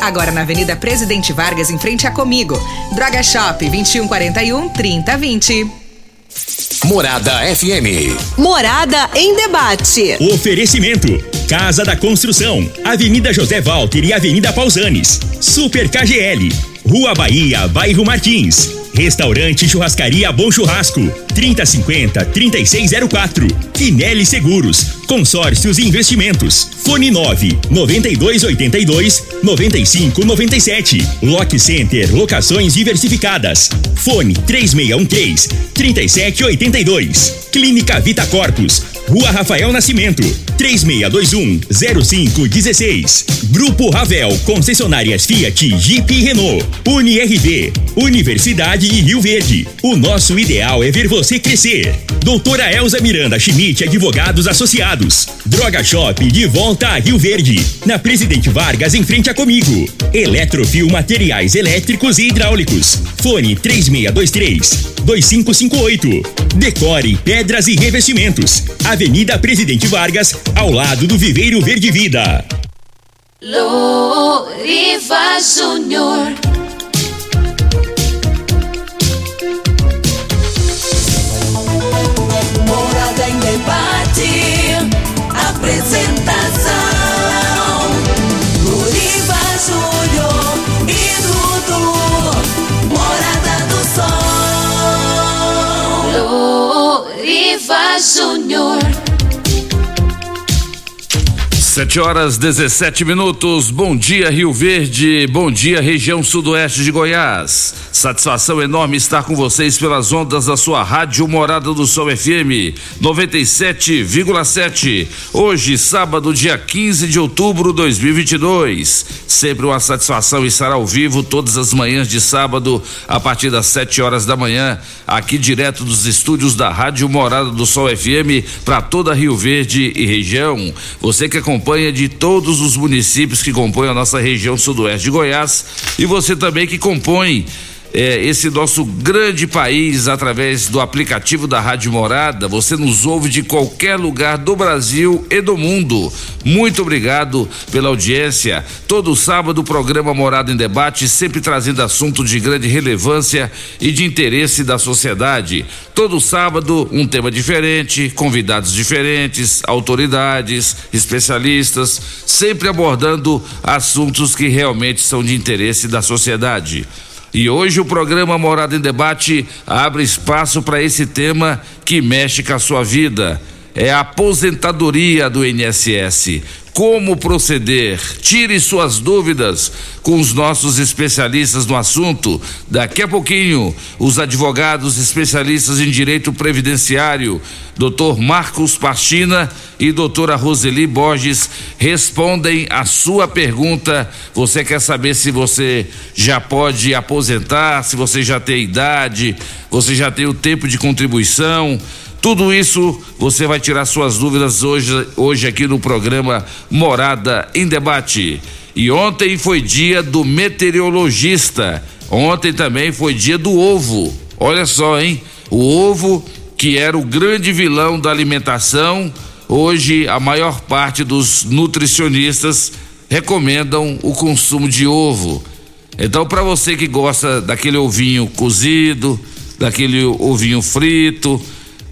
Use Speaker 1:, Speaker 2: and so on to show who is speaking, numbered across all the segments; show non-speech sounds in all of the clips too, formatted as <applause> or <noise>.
Speaker 1: Agora na Avenida Presidente Vargas, em frente a Comigo. Droga Shop 2141 3020.
Speaker 2: Morada FM.
Speaker 3: Morada em debate.
Speaker 4: Oferecimento: Casa da Construção, Avenida José Walter e Avenida Pausanes. Super KGL, Rua Bahia, Bairro Martins. Restaurante Churrascaria Bom Churrasco, 3050 3604. Quinelli Seguros, Consórcios e Investimentos. Fone 9 9282 9597. Lock Center, locações diversificadas. Fone 3613 3782. Clínica Vita Corpus, Rua Rafael Nascimento, 3621 0516. Grupo Ravel, concessionárias Fiat, Jeep e Renault. UniRV, Universidade de Rio Verde. O nosso ideal é ver você crescer. Doutora Elza Miranda Schmidt, advogados associados. Droga Shop, de volta a Rio Verde. Na Presidente Vargas, em frente a Comigo. Eletrofil Materiais Elétricos e Hidráulicos. Fone 3623 2558. Decore Pedras e Revestimentos. Avenida Presidente Vargas, ao lado do Viveiro Verde Vida.
Speaker 5: Loriva Júnior. Morada em debate. Apresentação. Loriva Júnior e Dudu. Morada do Sol. Loriva Júnior.
Speaker 6: Sete horas 17 minutos. Bom dia, Rio Verde. Bom dia, região sudoeste de Goiás. Satisfação enorme estar com vocês pelas ondas da sua rádio Morada do Sol FM 97,7. Hoje, sábado, dia 15 de outubro de 2022. Sempre uma satisfação estar ao vivo todas as manhãs de sábado, a partir das 7 horas da manhã, aqui direto dos estúdios da Rádio Morada do Sol FM para toda Rio Verde e região. Você que acompanha de todos os municípios que compõem a nossa região sudoeste de Goiás e você também que compõe é, esse nosso grande país através do aplicativo da Rádio Morada. Você nos ouve de qualquer lugar do Brasil e do mundo. Muito obrigado pela audiência. Todo sábado o programa Morada em Debate, sempre trazendo assuntos de grande relevância e de interesse da sociedade. Todo sábado um tema diferente, convidados diferentes, autoridades, especialistas, sempre abordando assuntos que realmente são de interesse da sociedade. E hoje o programa Morada em Debate abre espaço para esse tema que mexe com a sua vida. É a aposentadoria do INSS. Como proceder? Tire suas dúvidas com os nossos especialistas no assunto. Daqui a pouquinho, os advogados especialistas em direito previdenciário, Dr. Marcos Pastina e doutora Roseli Borges, respondem a sua pergunta. Você quer saber se você já pode aposentar, se você já tem idade, você já tem o tempo de contribuição? Tudo isso você vai tirar suas dúvidas hoje, hoje aqui no programa Morada em Debate. E ontem foi dia do meteorologista. Ontem também foi dia do ovo. Olha só, hein? O ovo, que era o grande vilão da alimentação, hoje a maior parte dos nutricionistas recomendam o consumo de ovo. Então, para você que gosta daquele ovinho cozido, daquele ovinho frito,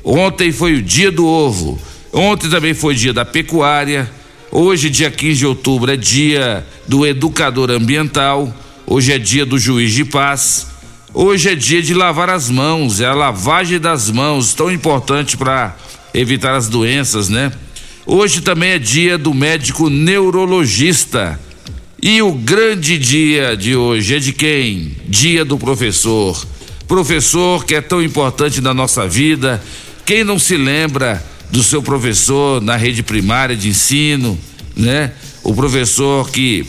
Speaker 6: Ontem foi o dia do ovo. Ontem também foi dia da pecuária. Hoje, dia 15 de outubro, é dia do educador ambiental. Hoje é dia do juiz de paz. Hoje é dia de lavar as mãos, é a lavagem das mãos, tão importante para evitar as doenças, né? Hoje também é dia do médico neurologista. E o grande dia de hoje é de quem? Dia do professor. Professor que é tão importante na nossa vida, quem não se lembra do seu professor na rede primária de ensino, né? O professor que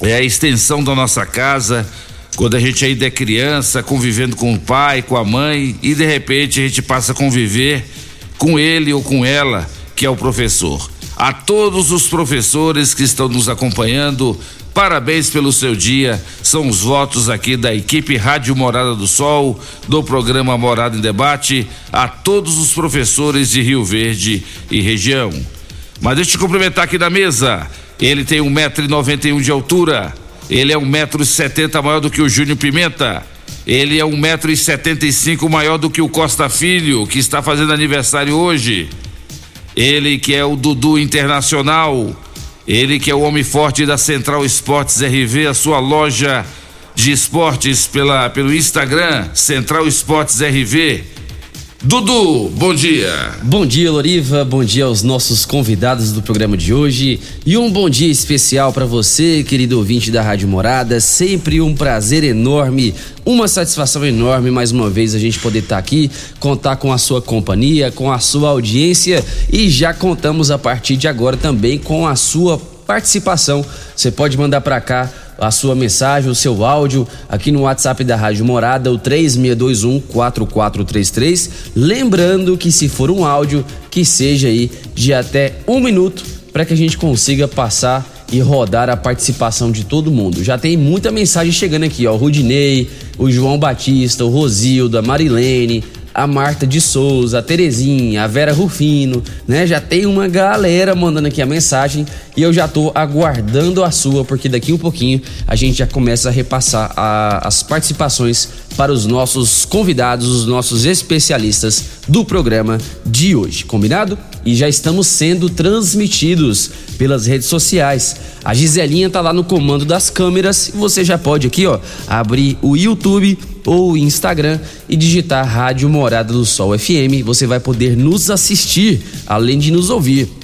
Speaker 6: é a extensão da nossa casa, quando a gente ainda é criança, convivendo com o pai, com a mãe, e de repente a gente passa a conviver com ele ou com ela, que é o professor. A todos os professores que estão nos acompanhando, Parabéns pelo seu dia. São os votos aqui da equipe Rádio Morada do Sol, do programa Morada em Debate, a todos os professores de Rio Verde e região. Mas deixa eu te cumprimentar aqui da mesa. Ele tem um metro e noventa e um de altura, Ele é 1,70m maior do que o Júnior Pimenta. Ele é 1,75m maior do que o Costa Filho, que está fazendo aniversário hoje. Ele que é o Dudu Internacional. Ele que é o homem forte da Central Esportes RV, a sua loja de esportes pela, pelo Instagram, Central Esportes RV. Dudu, bom dia.
Speaker 7: Bom dia, Loriva. Bom dia aos nossos convidados do programa de hoje. E um bom dia especial para você, querido ouvinte da Rádio Morada. Sempre um prazer enorme, uma satisfação enorme mais uma vez a gente poder estar tá aqui, contar com a sua companhia, com a sua audiência e já contamos a partir de agora também com a sua participação. Você pode mandar para cá a sua mensagem, o seu áudio aqui no WhatsApp da Rádio Morada, o 3621 4433. Lembrando que se for um áudio, que seja aí de até um minuto para que a gente consiga passar e rodar a participação de todo mundo. Já tem muita mensagem chegando aqui, ó. O Rudinei, o João Batista, o Rosildo, a Marilene, a Marta de Souza, a Terezinha, a Vera Rufino, né? Já tem uma galera mandando aqui a mensagem e eu já tô aguardando a sua, porque daqui um pouquinho a gente já começa a repassar a, as participações para os nossos convidados, os nossos especialistas do programa de hoje, combinado? E já estamos sendo transmitidos pelas redes sociais. A Giselinha tá lá no comando das câmeras e você já pode aqui, ó, abrir o YouTube ou Instagram e digitar Rádio Morada do Sol FM. Você vai poder nos assistir, além de nos ouvir.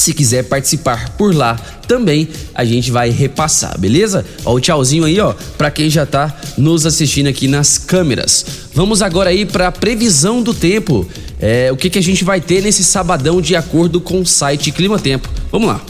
Speaker 7: Se quiser participar por lá também, a gente vai repassar, beleza? Ó, o tchauzinho aí, ó, para quem já tá nos assistindo aqui nas câmeras. Vamos agora aí para previsão do tempo. É, o que, que a gente vai ter nesse sabadão de acordo com o site Clima Tempo. Vamos lá.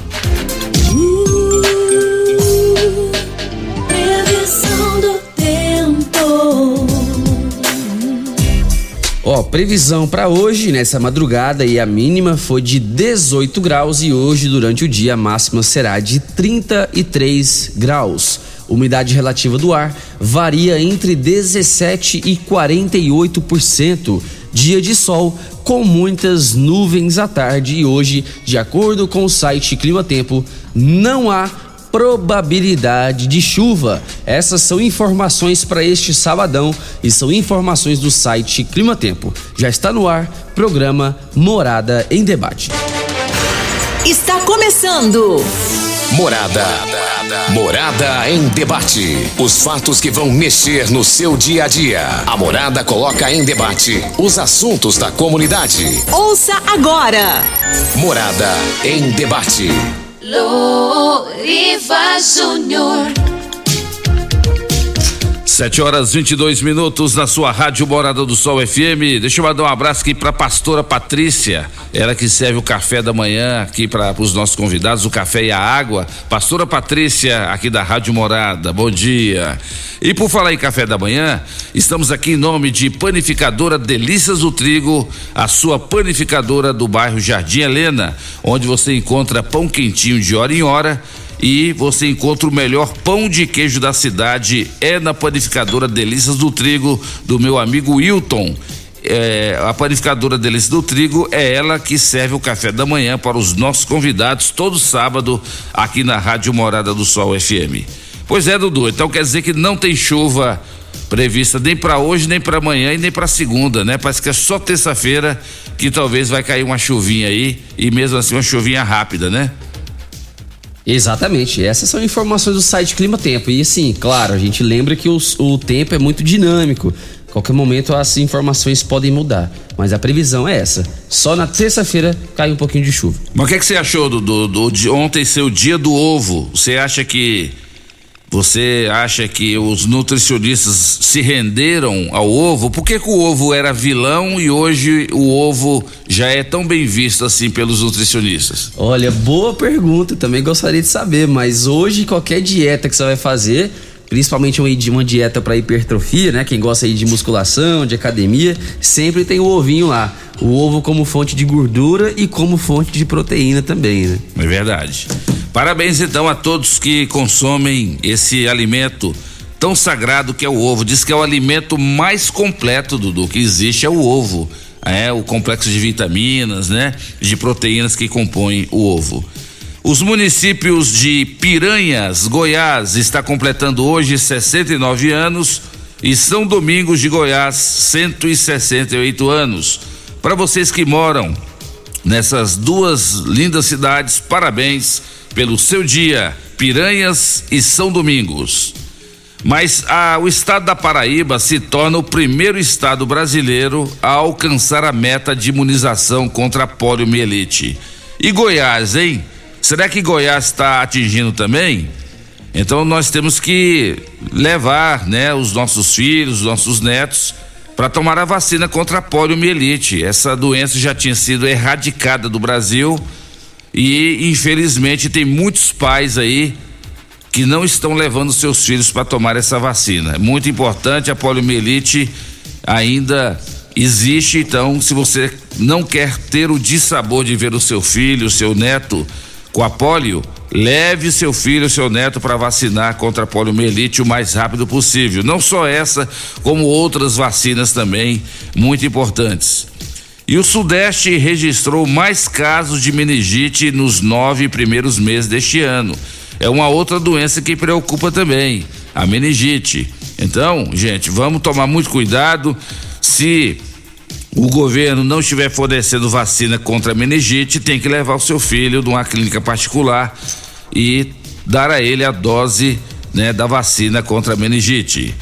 Speaker 7: Ó, previsão para hoje, nessa madrugada, e a mínima foi de 18 graus e hoje, durante o dia, a máxima será de 33 graus. Umidade relativa do ar varia entre 17 e 48%. Dia de sol com muitas nuvens à tarde e hoje, de acordo com o site Clima Tempo, não há probabilidade de chuva. Essas são informações para este sabadão e são informações do site Clima Tempo. Já está no ar, programa Morada em Debate.
Speaker 3: Está começando.
Speaker 2: Morada. Morada em debate. Os fatos que vão mexer no seu dia a dia. A Morada coloca em debate os assuntos da comunidade.
Speaker 3: Ouça agora.
Speaker 2: Morada em debate.
Speaker 5: Loriva Júnior.
Speaker 6: 7 horas 22 minutos na sua rádio Morada do Sol FM. Deixa eu mandar um abraço aqui para pastora Patrícia, ela que serve o café da manhã aqui para os nossos convidados, o café e a água. Pastora Patrícia, aqui da Rádio Morada. Bom dia. E por falar em café da manhã, estamos aqui em nome de Panificadora Delícias do Trigo, a sua panificadora do bairro Jardim Helena, onde você encontra pão quentinho de hora em hora e você encontra o melhor pão de queijo da cidade é na panificadora Delícias do Trigo do meu amigo Wilton. É, a panificadora Delícias do Trigo é ela que serve o café da manhã para os nossos convidados todo sábado aqui na Rádio Morada do Sol FM. Pois é, Dudu, então quer dizer que não tem chuva prevista nem para hoje, nem para amanhã e nem para segunda, né? Parece que é só terça-feira que talvez vai cair uma chuvinha aí e mesmo assim uma chuvinha rápida, né?
Speaker 7: Exatamente, essas são informações do site Clima Tempo. E assim, claro, a gente lembra que os, o tempo é muito dinâmico. Qualquer momento as informações podem mudar. Mas a previsão é essa. Só na terça-feira cai um pouquinho de chuva.
Speaker 6: Mas o que, é que você achou do, do, do, de ontem ser o dia do ovo? Você acha que você acha que os nutricionistas se renderam ao ovo? Por que, que, o ovo era vilão e hoje o ovo já é tão bem visto assim pelos nutricionistas?
Speaker 7: Olha, boa pergunta, também gostaria de saber, mas hoje qualquer dieta que você vai fazer, principalmente uma dieta para hipertrofia, né? Quem gosta aí de musculação, de academia, sempre tem o ovinho lá. O ovo como fonte de gordura e como fonte de proteína também, né?
Speaker 6: É verdade. Parabéns então a todos que consomem esse alimento tão sagrado que é o ovo. Diz que é o alimento mais completo do que existe é o ovo. É o complexo de vitaminas, né? De proteínas que compõem o ovo. Os municípios de Piranhas, Goiás, está completando hoje 69 anos e São Domingos de Goiás, 168 anos. Para vocês que moram nessas duas lindas cidades, parabéns pelo seu dia, Piranhas e São Domingos. Mas ah, o estado da Paraíba se torna o primeiro estado brasileiro a alcançar a meta de imunização contra a poliomielite. E Goiás, hein? Será que Goiás está atingindo também? Então nós temos que levar, né, os nossos filhos, os nossos netos para tomar a vacina contra a poliomielite. Essa doença já tinha sido erradicada do Brasil e infelizmente tem muitos pais aí que não estão levando seus filhos para tomar essa vacina. É muito importante, a poliomielite ainda existe, então se você não quer ter o dissabor de ver o seu filho, o seu neto com a polio, leve seu filho, seu neto para vacinar contra a poliomielite o mais rápido possível. Não só essa, como outras vacinas também muito importantes. E o Sudeste registrou mais casos de meningite nos nove primeiros meses deste ano. É uma outra doença que preocupa também, a meningite. Então, gente, vamos tomar muito cuidado. Se o governo não estiver fornecendo vacina contra a meningite, tem que levar o seu filho de uma clínica particular e dar a ele a dose né, da vacina contra a meningite.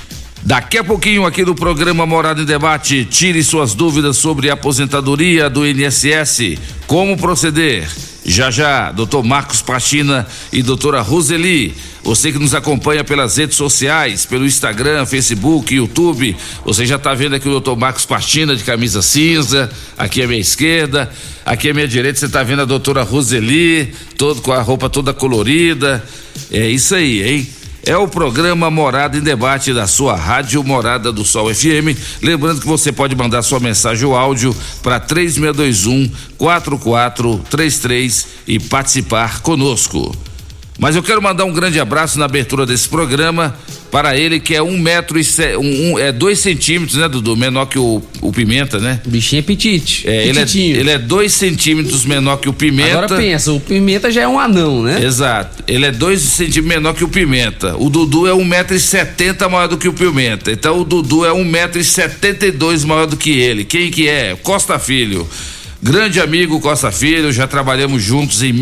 Speaker 6: Daqui a pouquinho aqui no programa Morada em Debate, tire suas dúvidas sobre a aposentadoria do INSS, como proceder. Já já, doutor Marcos Pachina e doutora Roseli. Você que nos acompanha pelas redes sociais, pelo Instagram, Facebook, YouTube, você já está vendo aqui o doutor Marcos Pachina de camisa cinza, aqui à minha esquerda, aqui à minha direita você está vendo a doutora Roseli, todo com a roupa toda colorida. É isso aí, hein? É o programa Morada em Debate da sua Rádio Morada do Sol FM. Lembrando que você pode mandar sua mensagem ou áudio para 3621 4433 e participar conosco. Mas eu quero mandar um grande abraço na abertura desse programa para ele que é um metro e se, um, um, é dois centímetros, né, Dudu? Menor que o, o Pimenta, né?
Speaker 7: O bichinho é petite.
Speaker 6: É, ele, é, ele é dois centímetros menor que o Pimenta.
Speaker 7: Agora pensa, o Pimenta já é um anão, né?
Speaker 6: Exato. Ele é dois centímetros menor que o Pimenta. O Dudu é um metro e setenta maior do que o Pimenta. Então o Dudu é um metro e setenta e dois maior do que ele. Quem que é? Costa Filho. Grande amigo Costa Filho, já trabalhamos juntos em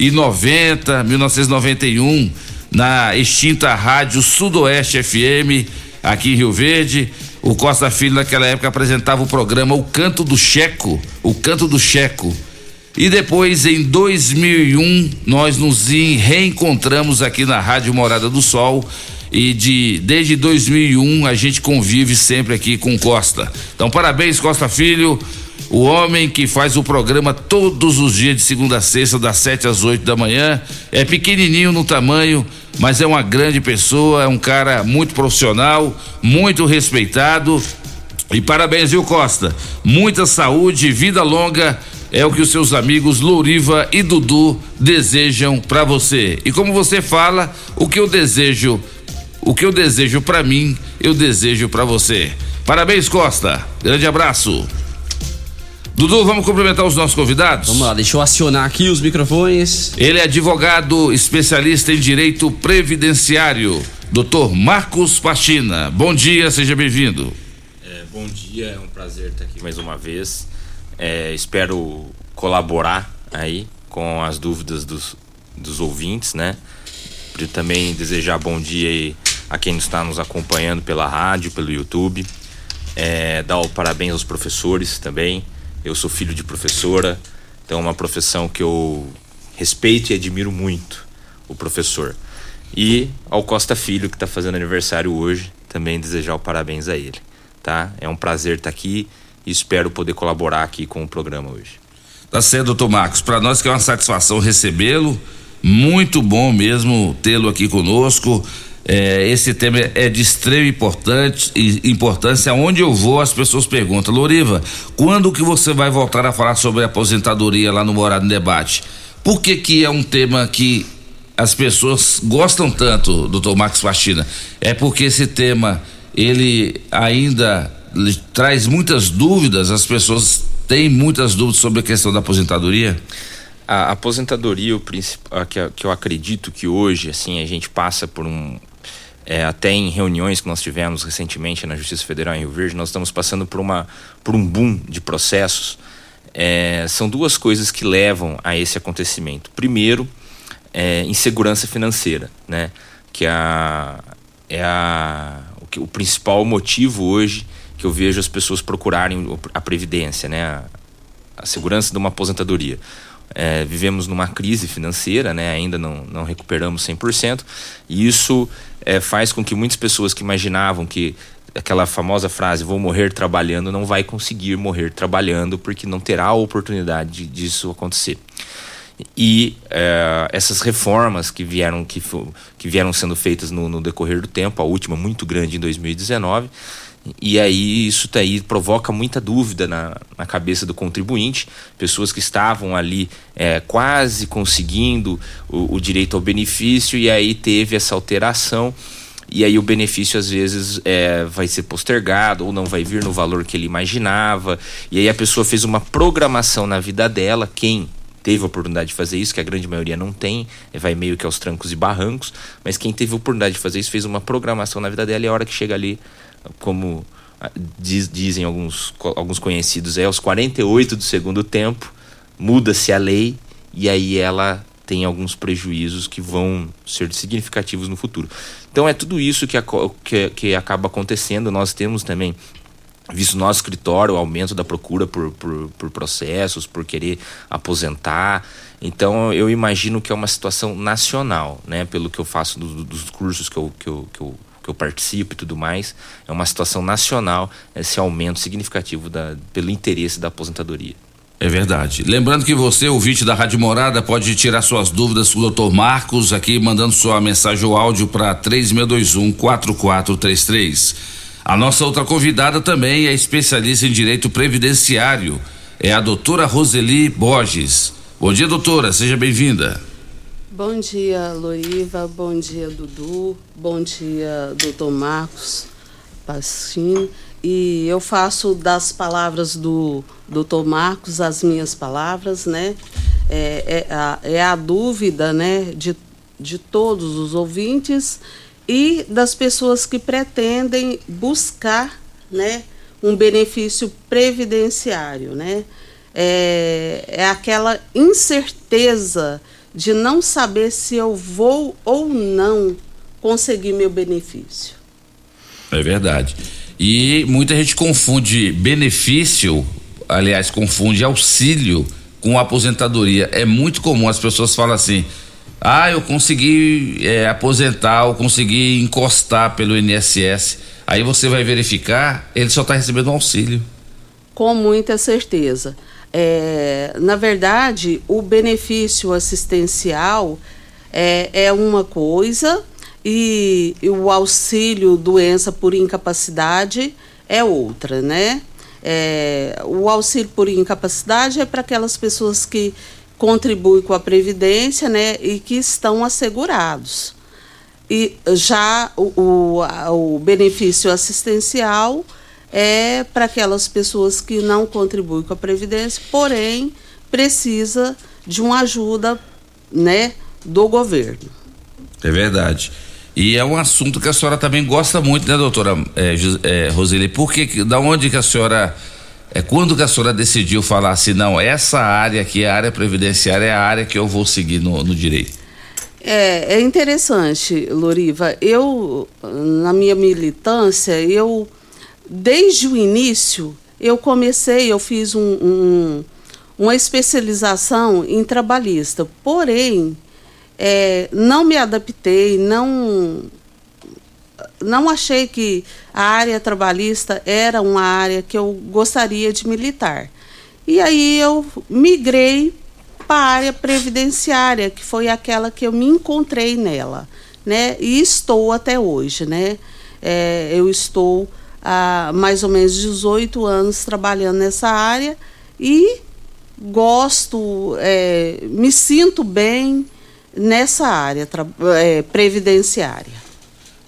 Speaker 6: 1990, 1991, na extinta Rádio Sudoeste FM, aqui em Rio Verde. O Costa Filho, naquela época, apresentava o programa O Canto do Checo, O Canto do Checo. E depois, em 2001, nós nos reencontramos aqui na Rádio Morada do Sol e de desde 2001 a gente convive sempre aqui com Costa. Então, parabéns, Costa Filho o homem que faz o programa todos os dias de segunda a sexta, das 7 às 8 da manhã, é pequenininho no tamanho, mas é uma grande pessoa, é um cara muito profissional, muito respeitado. E parabéns, viu, Costa? Muita saúde, vida longa é o que os seus amigos Louriva e Dudu desejam para você. E como você fala, o que eu desejo, o que eu desejo para mim, eu desejo para você. Parabéns, Costa. Grande abraço. Dudu, vamos cumprimentar os nossos convidados?
Speaker 7: Vamos lá, deixa eu acionar aqui os microfones.
Speaker 6: Ele é advogado especialista em direito previdenciário, doutor Marcos Pachina. Bom dia, seja bem-vindo.
Speaker 8: É, bom dia, é um prazer estar aqui mais uma vez. É, espero colaborar aí com as dúvidas dos, dos ouvintes, né? E também desejar bom dia a quem está nos acompanhando pela rádio, pelo YouTube. É, dar o parabéns aos professores também eu sou filho de professora, então é uma profissão que eu respeito e admiro muito, o professor. E ao Costa Filho, que está fazendo aniversário hoje, também desejar o parabéns a ele. Tá? É um prazer estar tá aqui e espero poder colaborar aqui com o programa hoje.
Speaker 6: Tá certo, doutor Marcos. Para nós que é uma satisfação recebê-lo. Muito bom mesmo tê-lo aqui conosco. É, esse tema é de extrema importância. Onde eu vou, as pessoas perguntam, Loriva, quando que você vai voltar a falar sobre a aposentadoria lá no Morado em Debate? Por que que é um tema que as pessoas gostam tanto, doutor Max Faxina? É porque esse tema, ele ainda traz muitas dúvidas, as pessoas têm muitas dúvidas sobre a questão da aposentadoria?
Speaker 9: a aposentadoria, o que eu acredito que hoje, assim, a gente passa por um, é, até em reuniões que nós tivemos recentemente na Justiça Federal em Rio Verde, nós estamos passando por, uma, por um boom de processos. É, são duas coisas que levam a esse acontecimento. Primeiro, é, insegurança financeira, né? que a, é a, o, que, o principal motivo hoje que eu vejo as pessoas procurarem a previdência, né? a, a segurança de uma aposentadoria. É, vivemos numa crise financeira, né? ainda não, não recuperamos 100%, e isso é, faz com que muitas pessoas que imaginavam que aquela famosa frase vou morrer trabalhando não vai conseguir morrer trabalhando porque não terá a oportunidade disso acontecer e é, essas reformas que vieram que, que vieram sendo feitas no, no decorrer do tempo a última muito grande em 2019 e aí isso daí provoca muita dúvida na, na cabeça do contribuinte, pessoas que estavam ali é, quase conseguindo o, o, direito ao benefício e aí teve essa alteração e aí o benefício às vezes é, vai ser postergado ou não vai vir no valor que ele imaginava e aí a pessoa fez uma programação na vida dela, quem teve a oportunidade de fazer isso, que a grande maioria não tem, vai meio que aos trancos e barrancos, mas quem teve a oportunidade de fazer isso fez uma programação na vida dela e a hora que chega ali como ah, diz, dizem alguns, alguns conhecidos, é aos 48 do segundo tempo, muda-se a lei e aí ela tem alguns prejuízos que vão ser significativos no futuro. Então é tudo isso que, que, que acaba acontecendo. Nós temos também visto no nosso escritório o aumento da procura por, por, por, processos, por querer aposentar. Então eu imagino que é uma situação nacional, né? Pelo que eu faço do, dos cursos que eu, que eu, que eu que eu participo e tudo mais, é uma situação nacional esse aumento significativo da, pelo interesse da aposentadoria.
Speaker 6: É verdade. Lembrando que você, ouvinte da Rádio Morada, pode tirar suas dúvidas com o Dr. Marcos aqui, mandando sua mensagem ou áudio para 3621 4433. A nossa outra convidada também é especialista em direito previdenciário, é a doutora Roseli Borges. Bom dia, doutora, seja bem-vinda.
Speaker 10: Bom dia, Loiva. Bom dia, Dudu. Bom dia, doutor Marcos Passim. E eu faço das palavras do doutor Marcos as minhas palavras, né? É, é, a, é a dúvida, né, de, de todos os ouvintes e das pessoas que pretendem buscar, né, um benefício previdenciário, né? É, é aquela incerteza de não saber se eu vou ou não conseguir meu benefício.
Speaker 6: É verdade. E muita gente confunde benefício, aliás, confunde auxílio com aposentadoria. É muito comum as pessoas falam assim: ah, eu consegui é, aposentar, eu consegui encostar pelo INSS. Aí você vai verificar, ele só está recebendo um auxílio.
Speaker 10: Com muita certeza. É, na verdade, o benefício assistencial é, é uma coisa e, e, o auxílio doença por incapacidade é outra, né? É, o auxílio por incapacidade é para aquelas pessoas que contribuem com a previdência, né, e que estão assegurados. E já o, o, o benefício assistencial é para aquelas pessoas que não contribuem com a previdência, porém precisa de uma ajuda, né, do governo.
Speaker 6: É verdade. E é um assunto que a senhora também gosta muito, né, doutora é, é, Roseli? Por que, da onde que a senhora, é, quando que a senhora decidiu falar assim, não, essa área aqui, a área previdenciária, é a área que eu vou seguir no, no direito?
Speaker 10: É, é interessante, Loriva. Eu, na minha militância, eu desde o início, eu comecei, eu fiz um, um, uma especialização em trabalhista, porém, é, não me adaptei, não, não achei que a área trabalhista era uma área que eu gostaria de militar. E aí eu migrei para a área previdenciária, que foi aquela que eu me encontrei nela, né? E estou até hoje, né? É, eu estou há mais ou menos 18 anos trabalhando nessa área e gosto, é, me sinto bem nessa área é, previdenciária.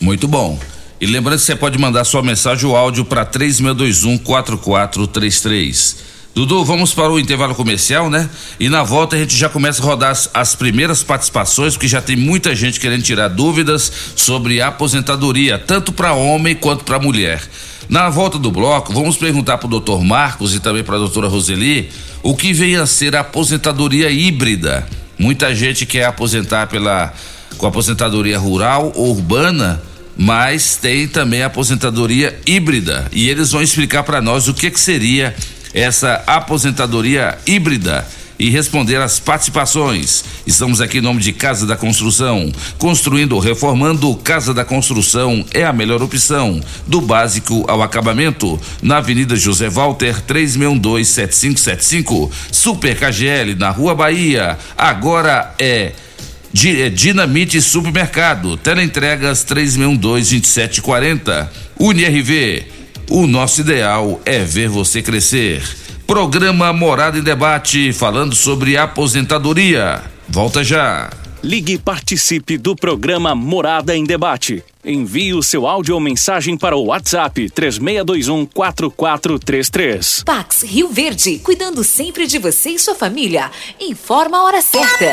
Speaker 6: Muito bom. E lembrando que você pode mandar sua mensagem ou áudio para 3621 4433. Dudu, vamos para o intervalo comercial, né? E na volta a gente já começa a rodar as, as primeiras participações, porque já tem muita gente querendo tirar dúvidas sobre aposentadoria, tanto para homem quanto para mulher. Na volta do bloco, vamos perguntar para o doutor Marcos e também para a doutora Roseli o que vem a ser a aposentadoria híbrida. Muita gente quer aposentar pela com aposentadoria rural ou urbana, mas tem também a aposentadoria híbrida e eles vão explicar para nós o que que seria essa aposentadoria híbrida e responder às participações. Estamos aqui em nome de Casa da Construção. Construindo ou reformando, Casa da Construção é a melhor opção. Do básico ao acabamento. Na Avenida José Walter, 3612-7575. Super KGL, na Rua Bahia. Agora é. É Dinamite Supermercado, teleentregas 3612-2740. UniRV, o nosso ideal é ver você crescer. Programa Morada em Debate, falando sobre aposentadoria. Volta já.
Speaker 11: Ligue e participe do programa Morada em Debate. Envie o seu áudio ou mensagem para o WhatsApp 3621 4433.
Speaker 12: Pax Rio Verde, cuidando sempre de você e sua família. Informa a hora certa.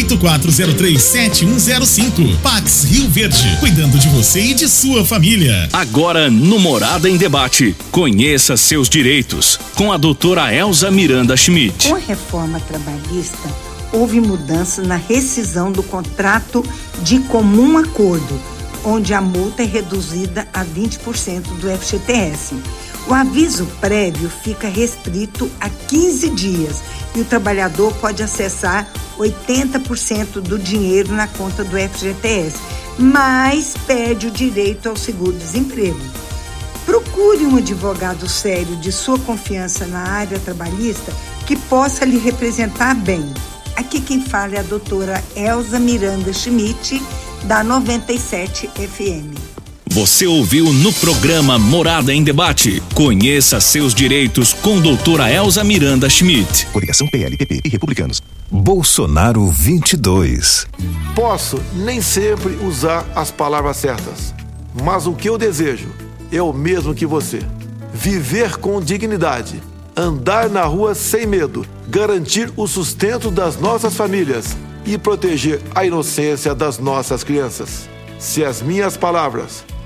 Speaker 13: 984037105. Pax Rio Verde, cuidando de você e de sua família.
Speaker 11: Agora no Morada em Debate. Conheça seus direitos com a doutora Elza Miranda Schmidt.
Speaker 14: Com a reforma trabalhista, houve mudança na rescisão do contrato de comum acordo, onde a multa é reduzida a 20% do FGTS. O aviso prévio fica restrito a 15 dias e o trabalhador pode acessar 80% do dinheiro na conta do FGTS, mas perde o direito ao seguro-desemprego. Procure um advogado sério de sua confiança na área trabalhista que possa lhe representar bem. Aqui quem fala é a doutora Elza Miranda Schmidt, da 97 FM.
Speaker 11: Você ouviu no programa Morada em Debate. Conheça seus direitos com doutora Elza Miranda Schmidt.
Speaker 15: Coligação PLPP e Republicanos. Bolsonaro 22.
Speaker 16: Posso nem sempre usar as palavras certas, mas o que eu desejo é o mesmo que você: viver com dignidade, andar na rua sem medo, garantir o sustento das nossas famílias e proteger a inocência das nossas crianças. Se as minhas palavras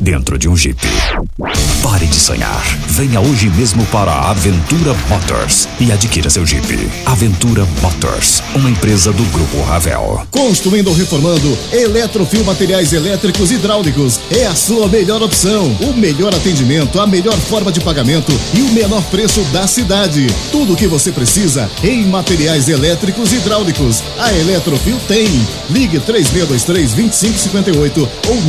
Speaker 15: dentro de um Jeep. Pare de sonhar. Venha hoje mesmo para a Aventura Motors e adquira seu Jeep. Aventura Motors, uma empresa do Grupo Ravel.
Speaker 17: Construindo ou reformando, Eletrofil Materiais Elétricos e Hidráulicos é a sua melhor opção. O melhor atendimento, a melhor forma de pagamento e o menor preço da cidade. Tudo o que você precisa em materiais elétricos e hidráulicos. A Eletrofil tem. Ligue 3623-2558 ou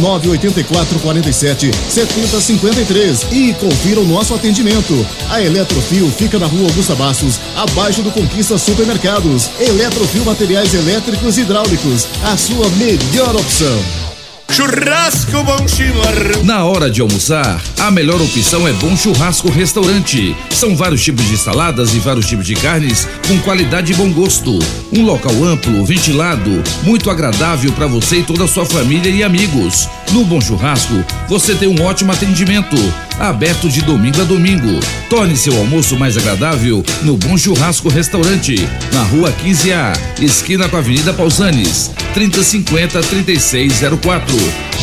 Speaker 17: 984-47-7053 e confira o nosso atendimento. A Eletrofil fica na rua Augusta Bastos, abaixo do Conquista Supermercados. Eletrofil Materiais Elétricos e Hidráulicos, a sua melhor opção.
Speaker 18: Churrasco Bom Chimarrão.
Speaker 6: Na hora de almoçar, a melhor opção é Bom Churrasco Restaurante. São vários tipos de saladas e vários tipos de carnes com qualidade e bom gosto. Um local amplo, ventilado, muito agradável para você e toda a sua família e amigos. No Bom Churrasco, você tem um ótimo atendimento, aberto de domingo a domingo. Torne seu almoço mais agradável no Bom Churrasco Restaurante, na Rua 15A, esquina com a Avenida Pausanes, 3050 3604.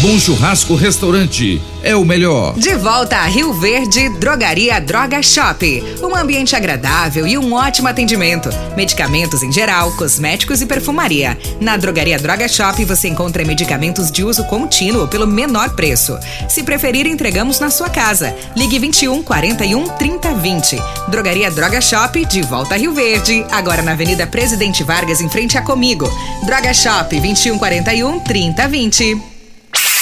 Speaker 6: Bom Churrasco Restaurante é o melhor.
Speaker 1: De volta a Rio Verde, Drogaria Droga Shop. Um ambiente agradável e um ótimo atendimento. Medicamentos em geral, cosméticos e perfumaria. Na Drogaria Droga Shop você encontra medicamentos de uso contínuo pelo menor preço. Se preferir, entregamos na sua casa. Ligue 21 41 30 20. Drogaria Droga Shop, de volta a Rio Verde. Agora na Avenida Presidente Vargas, em frente a Comigo. Droga Shop 21 41 30 20.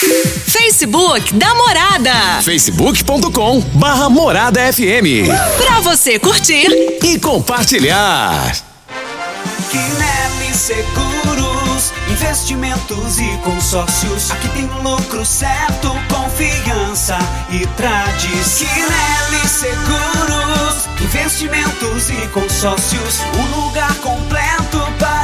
Speaker 19: Facebook da Morada.
Speaker 2: facebook.com barra Morada FM.
Speaker 19: Pra você curtir
Speaker 2: e compartilhar.
Speaker 5: Quinelli Seguros, investimentos e consórcios. Aqui tem lucro certo, confiança e tradição. Quinelli Seguros, investimentos e consórcios. Um lugar completo para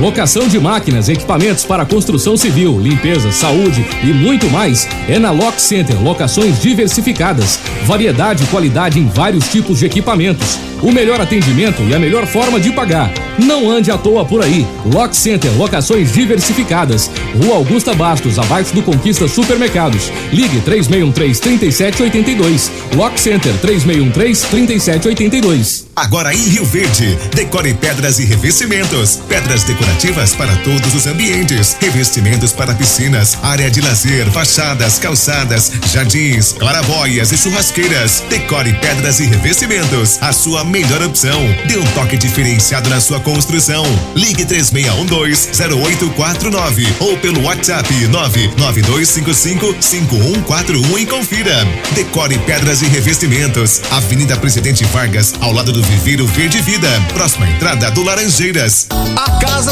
Speaker 20: Locação de máquinas, equipamentos para construção civil, limpeza, saúde e muito mais é na Lock Center. Locações diversificadas, variedade e qualidade em vários tipos de equipamentos. O melhor atendimento e a melhor forma de pagar. Não ande à toa por aí. Lock Center, locações diversificadas. Rua Augusta Bastos, abaixo do Conquista Supermercados. Ligue 3613-3782. Lock Center 3613-3782.
Speaker 21: Agora em Rio Verde, decore pedras e revestimentos. Pedras decorativas para todos os ambientes. Revestimentos para piscinas, área de lazer, fachadas, calçadas, jardins, claraboias e churrasqueiras. Decore pedras e revestimentos. A sua melhor opção. Dê um toque diferenciado na sua construção. Ligue 3612-0849 ou pelo WhatsApp 99255-5141 e confira. Decore pedras e revestimentos. Avenida Presidente Vargas, ao lado do Viveiro Verde Vida. Próxima entrada do Laranjeiras.
Speaker 22: A Casa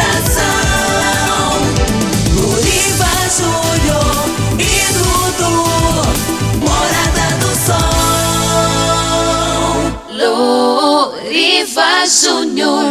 Speaker 23: Apresentação. Luriva Júnior e Dudu. Morada do Sol. Luriva Júnior.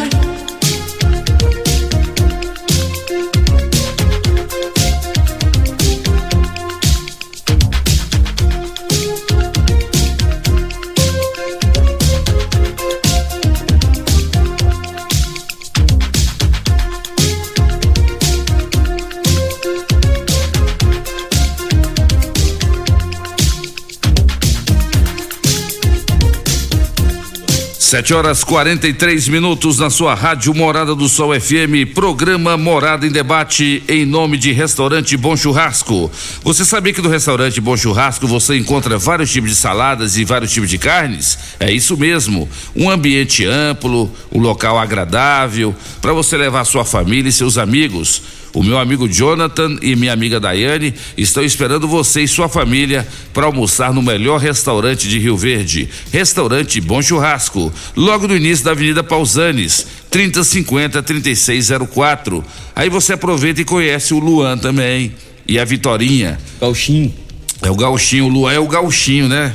Speaker 6: Sete horas 43 minutos na sua rádio Morada do Sol FM, programa Morada em Debate, em nome de Restaurante Bom Churrasco. Você sabia que no restaurante Bom Churrasco você encontra vários tipos de saladas e vários tipos de carnes? É isso mesmo. Um ambiente amplo, um local agradável, para você levar sua família e seus amigos. O meu amigo Jonathan e minha amiga Daiane estão esperando você e sua família para almoçar no melhor restaurante de Rio Verde, Restaurante Bom Churrasco, logo no início da Avenida Pausanes, 3050 3604. Aí você aproveita e conhece o Luan também e a Vitorinha.
Speaker 7: Gauchinho.
Speaker 6: É o Gauchinho, o Luan é o Gauchinho, né?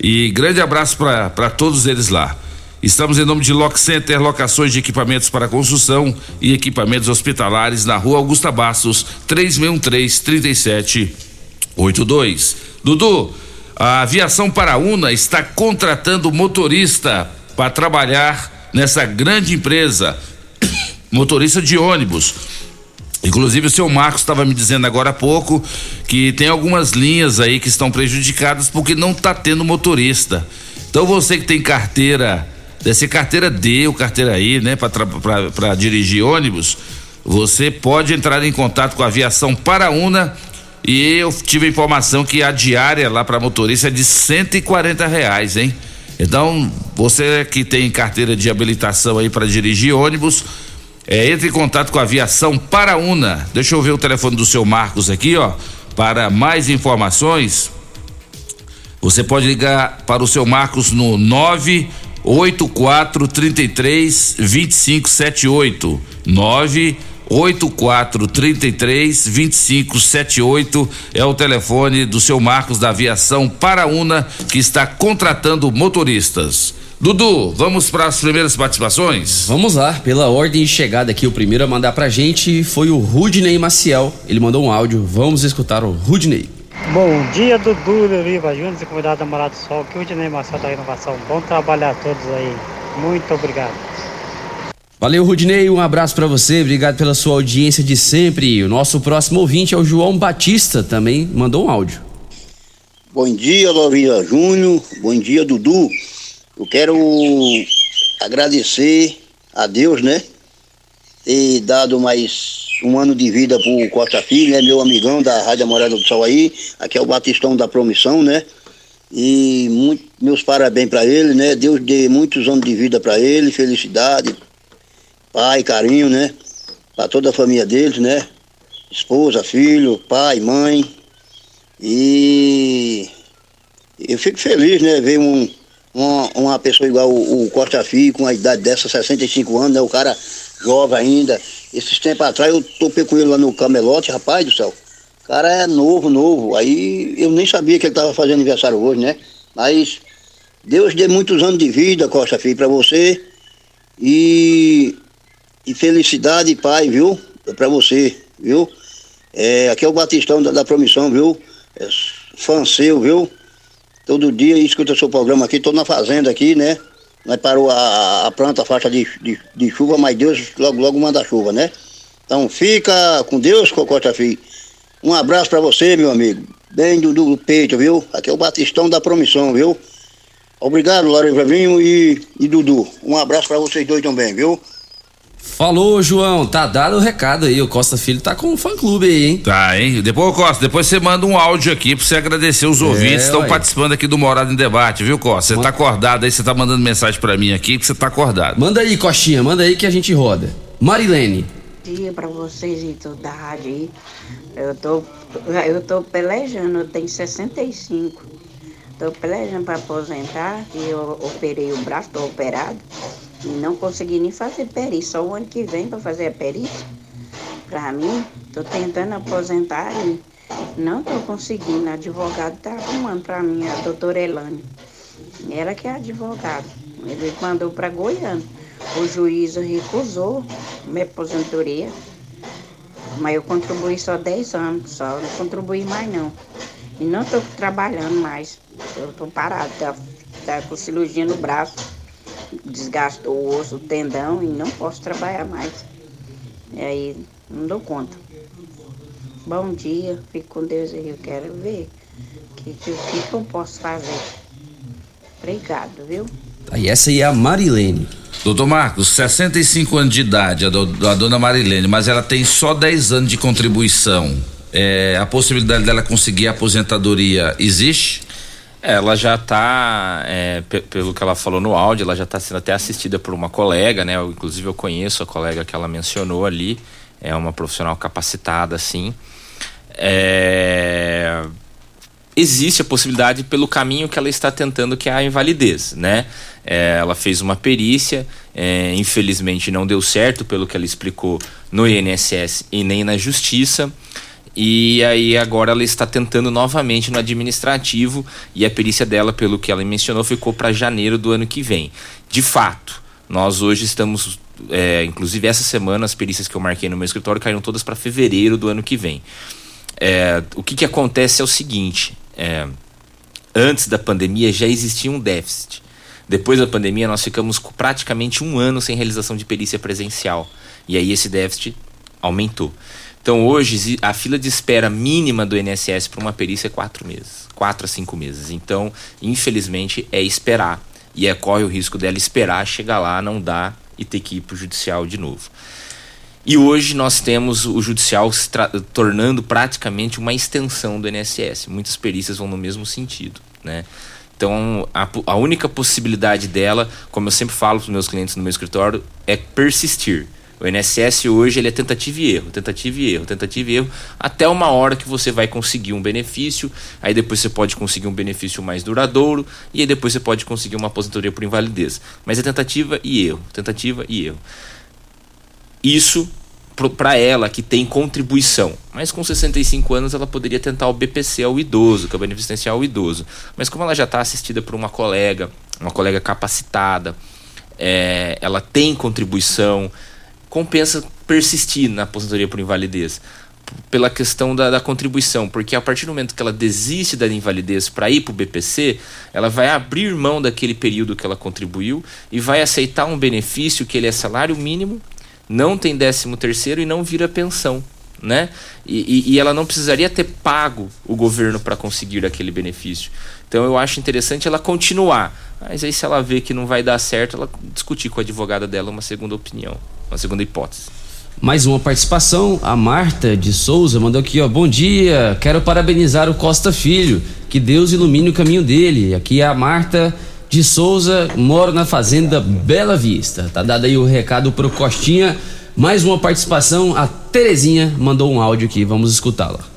Speaker 6: E grande abraço para todos eles lá. Estamos em nome de Lock Center, locações de equipamentos para construção e equipamentos hospitalares na rua Augusta Bastos, 3613-3782. Dudu, a aviação Paraúna está contratando motorista para trabalhar nessa grande empresa. <coughs> motorista de ônibus. Inclusive o seu Marcos estava me dizendo agora há pouco que tem algumas linhas aí que estão prejudicadas porque não está tendo motorista. Então você que tem carteira, deve ser carteira D ou carteira I, né, para dirigir ônibus, você pode entrar em contato com a aviação Paraúna e eu tive a informação que a diária lá para motorista é de 140 reais, hein? Então, você que tem carteira de habilitação aí para dirigir ônibus, é, entre em contato com a aviação Paraúna. Deixa eu ver o telefone do seu Marcos aqui, ó. Para mais informações, você pode ligar para o seu Marcos no 984 33 2578. 9 8433 2578 é o telefone do seu Marcos da Aviação Paraúna que está contratando motoristas. Dudu, vamos para as primeiras participações?
Speaker 7: Vamos lá, pela ordem de chegada aqui, o primeiro a mandar pra gente foi o Rudney Maciel. Ele mandou um áudio, vamos escutar o Rudney.
Speaker 24: Bom dia, Dudu, Viva Júnior e convidado da Morada do Sol, que o Rudney Maciel da Inovação. Bom trabalho a todos aí. Muito obrigado.
Speaker 7: Valeu, Rudney, um abraço para você, obrigado pela sua audiência de sempre. O nosso próximo ouvinte é o João Batista, também mandou um áudio.
Speaker 25: Bom dia, Lorinha Júnior, bom dia, Dudu. Eu quero agradecer a Deus, né? Ter dado mais um ano de vida pro Costa Filho, né? Meu amigão da Rádio Morada do Sol aí, aqui é o Batistão da Promissão, né? E muito, meus parabéns para ele, né? Deus dê muitos anos de vida para ele, felicidade, pai, carinho, né? Para toda a família deles, né? Esposa, filho, pai, mãe. E eu fico feliz, né? Ver um, uma, uma pessoa igual o, o Costa Filho, com a idade dessa, 65 anos, né? O cara jovem ainda. Esses tempos atrás eu topei com ele lá no camelote, rapaz do céu. O cara é novo, novo. Aí eu nem sabia que ele estava fazendo aniversário hoje, né? Mas Deus dê muitos anos de vida, Costa Filho, para você. E e felicidade, pai, viu? É pra você, viu? É, aqui é o Batistão da, da Promissão, viu? É fã seu, viu? Todo dia escuta seu programa aqui, tô na fazenda aqui, né? Nós parou a, a planta, a faixa de, de, de, chuva, mas Deus logo, logo manda chuva, né? Então fica com Deus, Cocosta Filho. Um abraço para você, meu amigo. Bem do, do peito, viu? Aqui é o Batistão da Promissão, viu? Obrigado, Laura Flavinho e, e Dudu. Um abraço para vocês dois também, viu?
Speaker 7: Falou, João. Tá dado o recado aí. O Costa Filho tá com um fã clube aí, hein?
Speaker 6: Tá, hein? Depois, Costa, depois você manda um áudio aqui pra você agradecer os ouvintes que estão participando aqui do Morado em Debate, viu, Costa? Você tá acordado aí, você tá mandando mensagem pra mim aqui que você tá acordado.
Speaker 7: Manda aí, Costinha, manda aí que a gente roda. Marilene.
Speaker 26: Bom dia pra vocês e tudo da rádio aí. Eu tô, eu tô pelejando, eu tenho 65. Tô pelejando pra aposentar, e eu operei o braço, tô operado. E não consegui nem fazer perícia, só o ano que vem para fazer a perícia. Para mim, estou tentando aposentar e não estou conseguindo. A advogada está arrumando para mim, a doutora Elane. Ela que é advogada. Ele mandou para Goiânia. O juiz recusou minha aposentadoria. Mas eu contribuí só 10 anos, só não contribuí mais não. E não estou trabalhando mais. Eu estou parado, tá, tá com cirurgia no braço desgastou o osso, o tendão e não posso trabalhar mais. E aí não dou conta. Bom dia, fico com Deus aí, eu quero ver o que, que, que eu posso fazer. Obrigado, viu?
Speaker 7: Aí essa aí é a Marilene.
Speaker 6: Doutor Marcos, 65 anos de idade, a, do, a dona Marilene, mas ela tem só 10 anos de contribuição. É, a possibilidade dela conseguir a aposentadoria existe?
Speaker 9: Ela já está, é, pelo que ela falou no áudio, ela já está sendo até assistida por uma colega, né? Eu, inclusive eu conheço a colega que ela mencionou ali, é uma profissional capacitada, assim. É... Existe a possibilidade pelo caminho que ela está tentando, que é a invalidez, né? É, ela fez uma perícia, é, infelizmente não deu certo, pelo que ela explicou no INSS e nem na justiça. E aí agora ela está tentando novamente no administrativo e a perícia dela, pelo que ela mencionou, ficou para janeiro do ano que vem. De fato, nós hoje estamos, é, inclusive essa semana as perícias que eu marquei no meu escritório caíram todas para fevereiro do ano que vem. É, o que, que acontece é o seguinte: é, antes da pandemia já existia um déficit Depois da pandemia, nós ficamos praticamente um ano sem realização de perícia presencial. E aí esse déficit aumentou. Então hoje a fila de espera mínima do INSS para uma perícia é quatro meses, quatro a cinco meses. Então, infelizmente, é esperar e é, corre o risco dela esperar chegar lá, não dar e ter que ir para o judicial de novo. E hoje nós temos o judicial se tornando praticamente uma extensão do INSS. Muitas perícias vão no mesmo sentido, né? Então, a, a única possibilidade dela, como eu sempre falo para os meus clientes no meu escritório, é persistir. O INSS hoje ele é tentativa e erro, tentativa e erro, tentativa e erro, até uma hora que você vai conseguir um benefício, aí depois você pode conseguir um benefício mais duradouro, e aí depois você pode conseguir uma aposentadoria por invalidez. Mas é tentativa e erro, tentativa e erro. Isso para ela que tem contribuição. Mas com 65 anos ela poderia tentar o BPC ao idoso, que é o benefício ao idoso. Mas como ela já está assistida por uma colega, uma colega capacitada, é, ela tem contribuição, compensa persistir na aposentadoria por invalidez pela questão da, da, contribuição, porque a partir do momento que ela desiste da invalidez para ir para o BPC, ela vai abrir mão daquele período que ela contribuiu e vai aceitar um benefício que ele é salário mínimo não tem décimo terceiro e não vira pensão, né? E, e, e ela não precisaria ter pago o governo para conseguir aquele benefício. Então eu acho interessante ela continuar. Mas aí se ela vê que não vai dar certo, ela discutir com a advogada dela uma segunda opinião, uma segunda hipótese.
Speaker 7: Mais uma participação, a Marta de Souza mandou aqui, ó, bom dia, quero parabenizar o Costa Filho, que Deus ilumine o caminho dele. Aqui é a Marta de Souza, moro na fazenda Bela Vista. Tá dado aí o recado pro Costinha. Mais uma participação, a Terezinha mandou um áudio aqui, vamos escutá-la.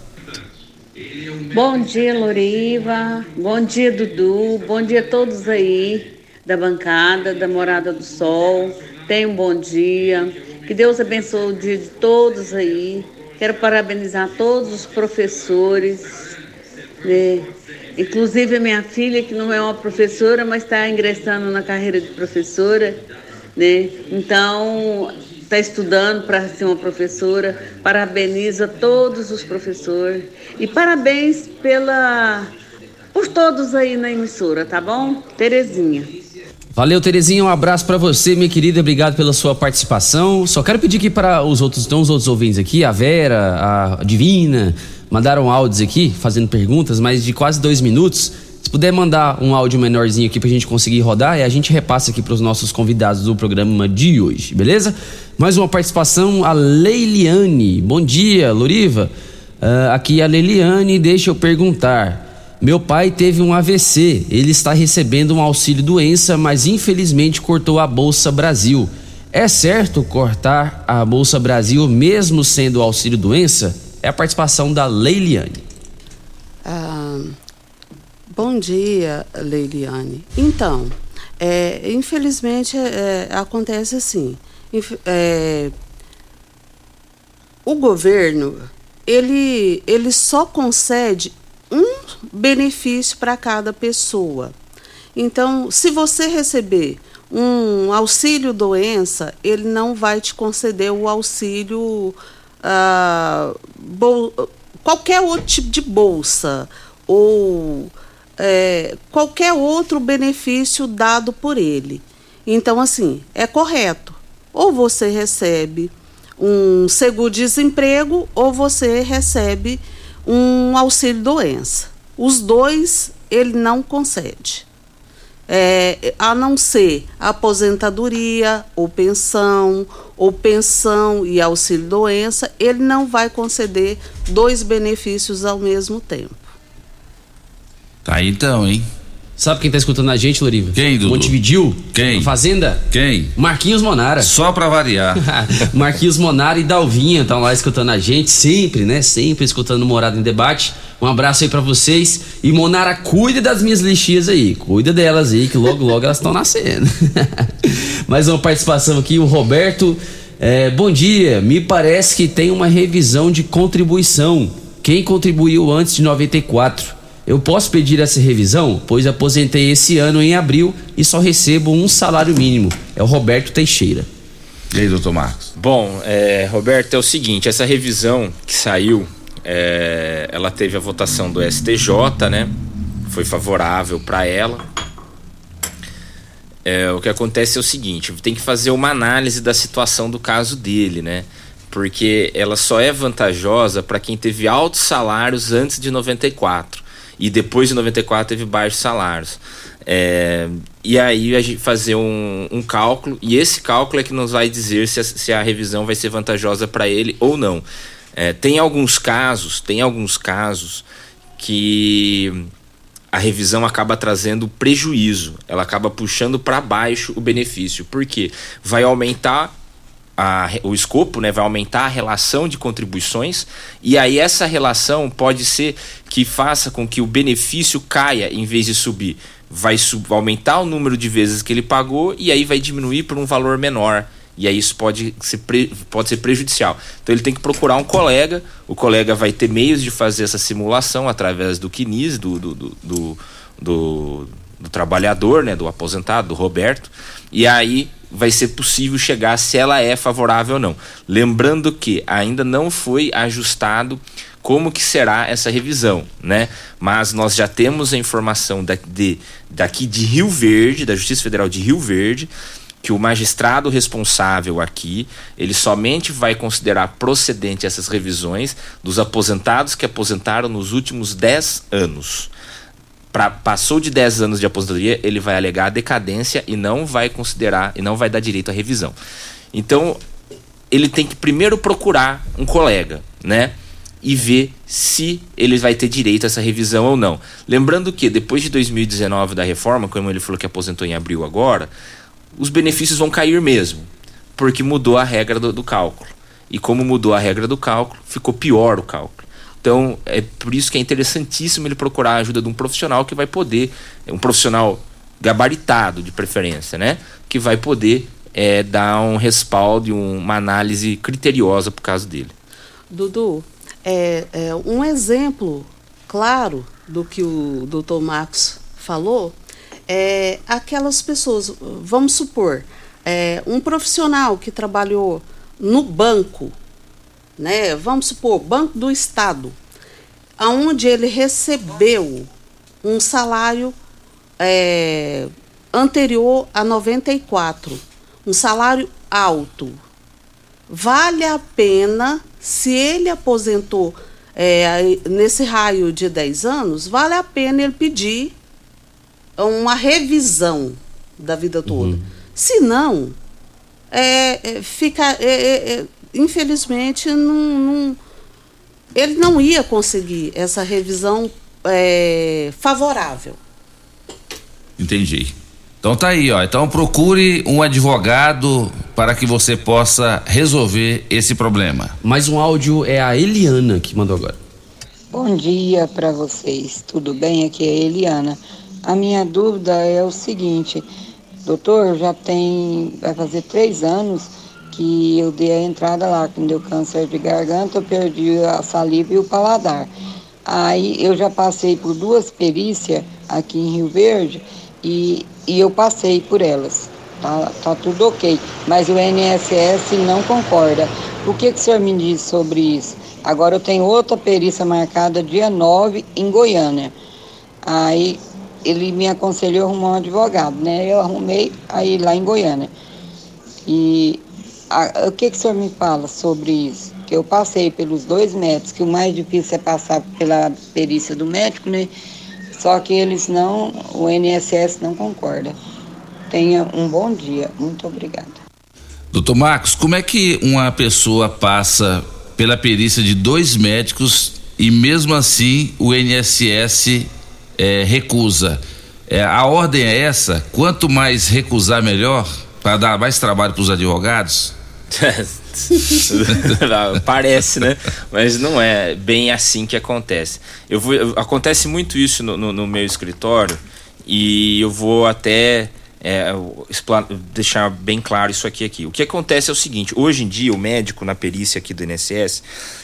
Speaker 27: Bom dia, Loriva. Bom dia, Dudu. Bom dia a todos aí da bancada, da Morada do Sol. Tenham um bom dia. Que Deus abençoe o dia de todos aí. Quero parabenizar todos os professores, né? Inclusive a minha filha, que não é uma professora, mas está ingressando na carreira de professora, né? Então, está estudando para ser uma professora. Parabeniza todos os professores e parabéns pela por todos aí na emissora, tá bom? Terezinha.
Speaker 7: Valeu, Terezinha. Um abraço para você, minha querida. Obrigado pela sua participação. Só quero pedir aqui para os outros, então, os outros ouvintes aqui, a Vera, a Divina, mandaram áudios aqui, fazendo perguntas, mas de quase dois minutos. Se puder mandar um áudio menorzinho aqui pra gente conseguir rodar, e a gente repassa aqui para os nossos convidados do programa de hoje, beleza? Mais uma participação, a Leiliane. Bom dia, Loriva. Uh, aqui a Leiliane, deixa eu perguntar. Meu pai teve um AVC, ele está recebendo um auxílio doença, mas infelizmente cortou a Bolsa Brasil. É certo cortar a Bolsa Brasil mesmo sendo auxílio doença? é a participação da Leiliane.
Speaker 10: Ah, bom dia, Leiliane. Então, é, infelizmente é, acontece assim. É, o governo ele, ele só concede um benefício para cada pessoa. Então, se você receber um auxílio doença, ele não vai te conceder o auxílio ah, qualquer outro tipo de bolsa ou é, qualquer outro benefício dado por ele. Então, assim, é correto. Ou você recebe um seguro-desemprego ou você recebe um auxílio-doença. Os dois ele não concede é, a não ser aposentadoria ou pensão, ou pensão e auxílio doença, ele não vai conceder dois benefícios ao mesmo tempo.
Speaker 6: Tá aí então, hein?
Speaker 7: Sabe quem tá escutando a gente, Loriva?
Speaker 6: Quem, Dudu?
Speaker 7: Montevidil?
Speaker 6: Quem?
Speaker 7: Fazenda?
Speaker 6: Quem?
Speaker 7: Marquinhos Monara.
Speaker 6: Só pra variar. <laughs>
Speaker 7: Marquinhos Monara e Dalvinha estão lá escutando a gente, sempre, né? Sempre escutando Morada em Debate. Um abraço aí para vocês. E Monara, cuide das minhas lixinhas aí. Cuida delas aí, que logo, logo elas estão nascendo. <laughs> Mais uma participação aqui, o Roberto. É, bom dia, me parece que tem uma revisão de contribuição. Quem contribuiu antes de 94? Eu posso pedir essa revisão, pois aposentei esse ano em abril e só recebo um salário mínimo. É o Roberto Teixeira.
Speaker 6: E aí, doutor Marcos?
Speaker 9: Bom, é, Roberto, é o seguinte: essa revisão que saiu, é, ela teve a votação do STJ, né? Foi favorável para ela. É, o que acontece é o seguinte: tem que fazer uma análise da situação do caso dele, né? Porque ela só é vantajosa para quem teve altos salários antes de 94 e depois de 94 teve baixos salários. É, e aí a gente fazer um, um, cálculo, e esse cálculo é que nos vai dizer se a, se a revisão vai ser vantajosa para ele ou não. É, tem alguns casos, tem alguns casos que a revisão acaba trazendo prejuízo, ela acaba puxando para baixo o benefício, porque vai aumentar a, o escopo, né, vai aumentar a relação de contribuições, e aí essa relação pode ser que faça com que o benefício caia em vez de subir. Vai sub, aumentar o número de vezes que ele pagou e aí vai diminuir por um valor menor. E aí isso pode ser, pode ser prejudicial. Então ele tem que procurar um colega, o colega vai ter meios de fazer essa simulação através do do, do, do, do, do, do trabalhador, né, do aposentado, do Roberto, e aí vai ser possível chegar se ela é favorável ou não. Lembrando que ainda não foi ajustado como que será essa revisão, né? Mas nós já temos a informação da, de, daqui de Rio Verde, da Justiça Federal de Rio Verde, que o magistrado responsável aqui, ele somente vai considerar procedente essas revisões dos aposentados que aposentaram nos últimos 10 anos. Pra, passou de 10 anos de aposentadoria, ele vai alegar decadência e não vai considerar e não vai dar direito à revisão. Então, ele tem que primeiro procurar um colega, né? E ver se ele vai ter direito a essa revisão ou não. Lembrando que depois de 2019 da reforma, como ele falou que aposentou em abril agora, os benefícios vão cair mesmo, porque mudou a regra do, do cálculo. E como mudou a regra do cálculo, ficou pior o cálculo. Então, é por isso que é interessantíssimo ele procurar a ajuda de um profissional que vai poder, um profissional gabaritado de preferência, né? Que vai poder é, dar um respaldo e uma análise criteriosa para o caso dele.
Speaker 28: Dudu, é, é, um exemplo claro do que o doutor Marcos falou é, aquelas pessoas, vamos supor, é, um profissional que trabalhou no banco, né, vamos supor, Banco do Estado, aonde ele recebeu um salário é, anterior a 94, um salário alto. Vale a pena, se ele aposentou é, nesse raio de 10 anos, vale a pena ele pedir uma revisão da vida toda. Uhum. Se não, é, é, fica. É, é, é, infelizmente, não, não, ele não ia conseguir essa revisão é, favorável.
Speaker 6: Entendi. Então tá aí, ó. Então procure um advogado para que você possa resolver esse problema.
Speaker 7: Mais um áudio é a Eliana que mandou agora.
Speaker 29: Bom dia para vocês. Tudo bem? Aqui é a Eliana. A minha dúvida é o seguinte, doutor, já tem, vai fazer três anos que eu dei a entrada lá, que me deu câncer de garganta, eu perdi a saliva e o paladar. Aí eu já passei por duas perícias aqui em Rio Verde e, e eu passei por elas. Tá, tá tudo ok. Mas o NSS não concorda. O que, que o senhor me diz sobre isso? Agora eu tenho outra perícia marcada dia 9 em Goiânia. Aí ele me aconselhou a arrumar um advogado, né? Eu arrumei aí lá em Goiânia. E a, o que, que o senhor me fala sobre isso? Que eu passei pelos dois médicos, que o mais difícil é passar pela perícia do médico, né? Só que eles não, o NSS não concorda. Tenha um bom dia. Muito obrigada.
Speaker 6: Doutor Marcos, como é que uma pessoa passa pela perícia de dois médicos e mesmo assim o NSS é, recusa. É, a ordem é essa: quanto mais recusar, melhor, para dar mais trabalho para os advogados? <laughs>
Speaker 9: Parece, né? Mas não é bem assim que acontece. Eu vou, acontece muito isso no, no, no meu escritório e eu vou até é, deixar bem claro isso aqui aqui. O que acontece é o seguinte: hoje em dia o médico na perícia aqui do INSS,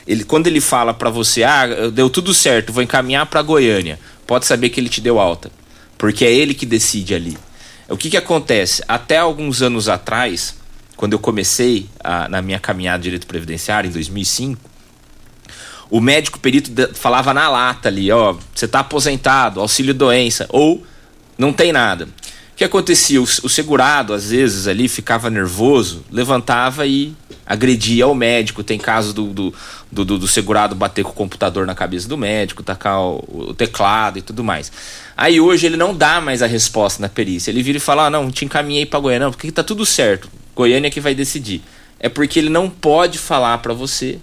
Speaker 9: ele quando ele fala para você, ah, deu tudo certo, vou encaminhar para Goiânia pode saber que ele te deu alta, porque é ele que decide ali. O que, que acontece? Até alguns anos atrás, quando eu comecei a, na minha caminhada de direito previdenciário, em 2005, o médico perito falava na lata ali, ó, você está aposentado, auxílio doença, ou não tem nada. O que acontecia? O, o segurado, às vezes, ali ficava nervoso, levantava e agredia o médico. Tem casos do, do, do, do, do segurado bater com o computador na cabeça do médico, tacar o, o, teclado e tudo mais. Aí hoje ele não dá mais a resposta na perícia. Ele vira e fala: ah, não, te encaminhei pra Goiânia, não, porque tá tudo certo. Goiânia é que vai decidir. É porque ele não pode falar para você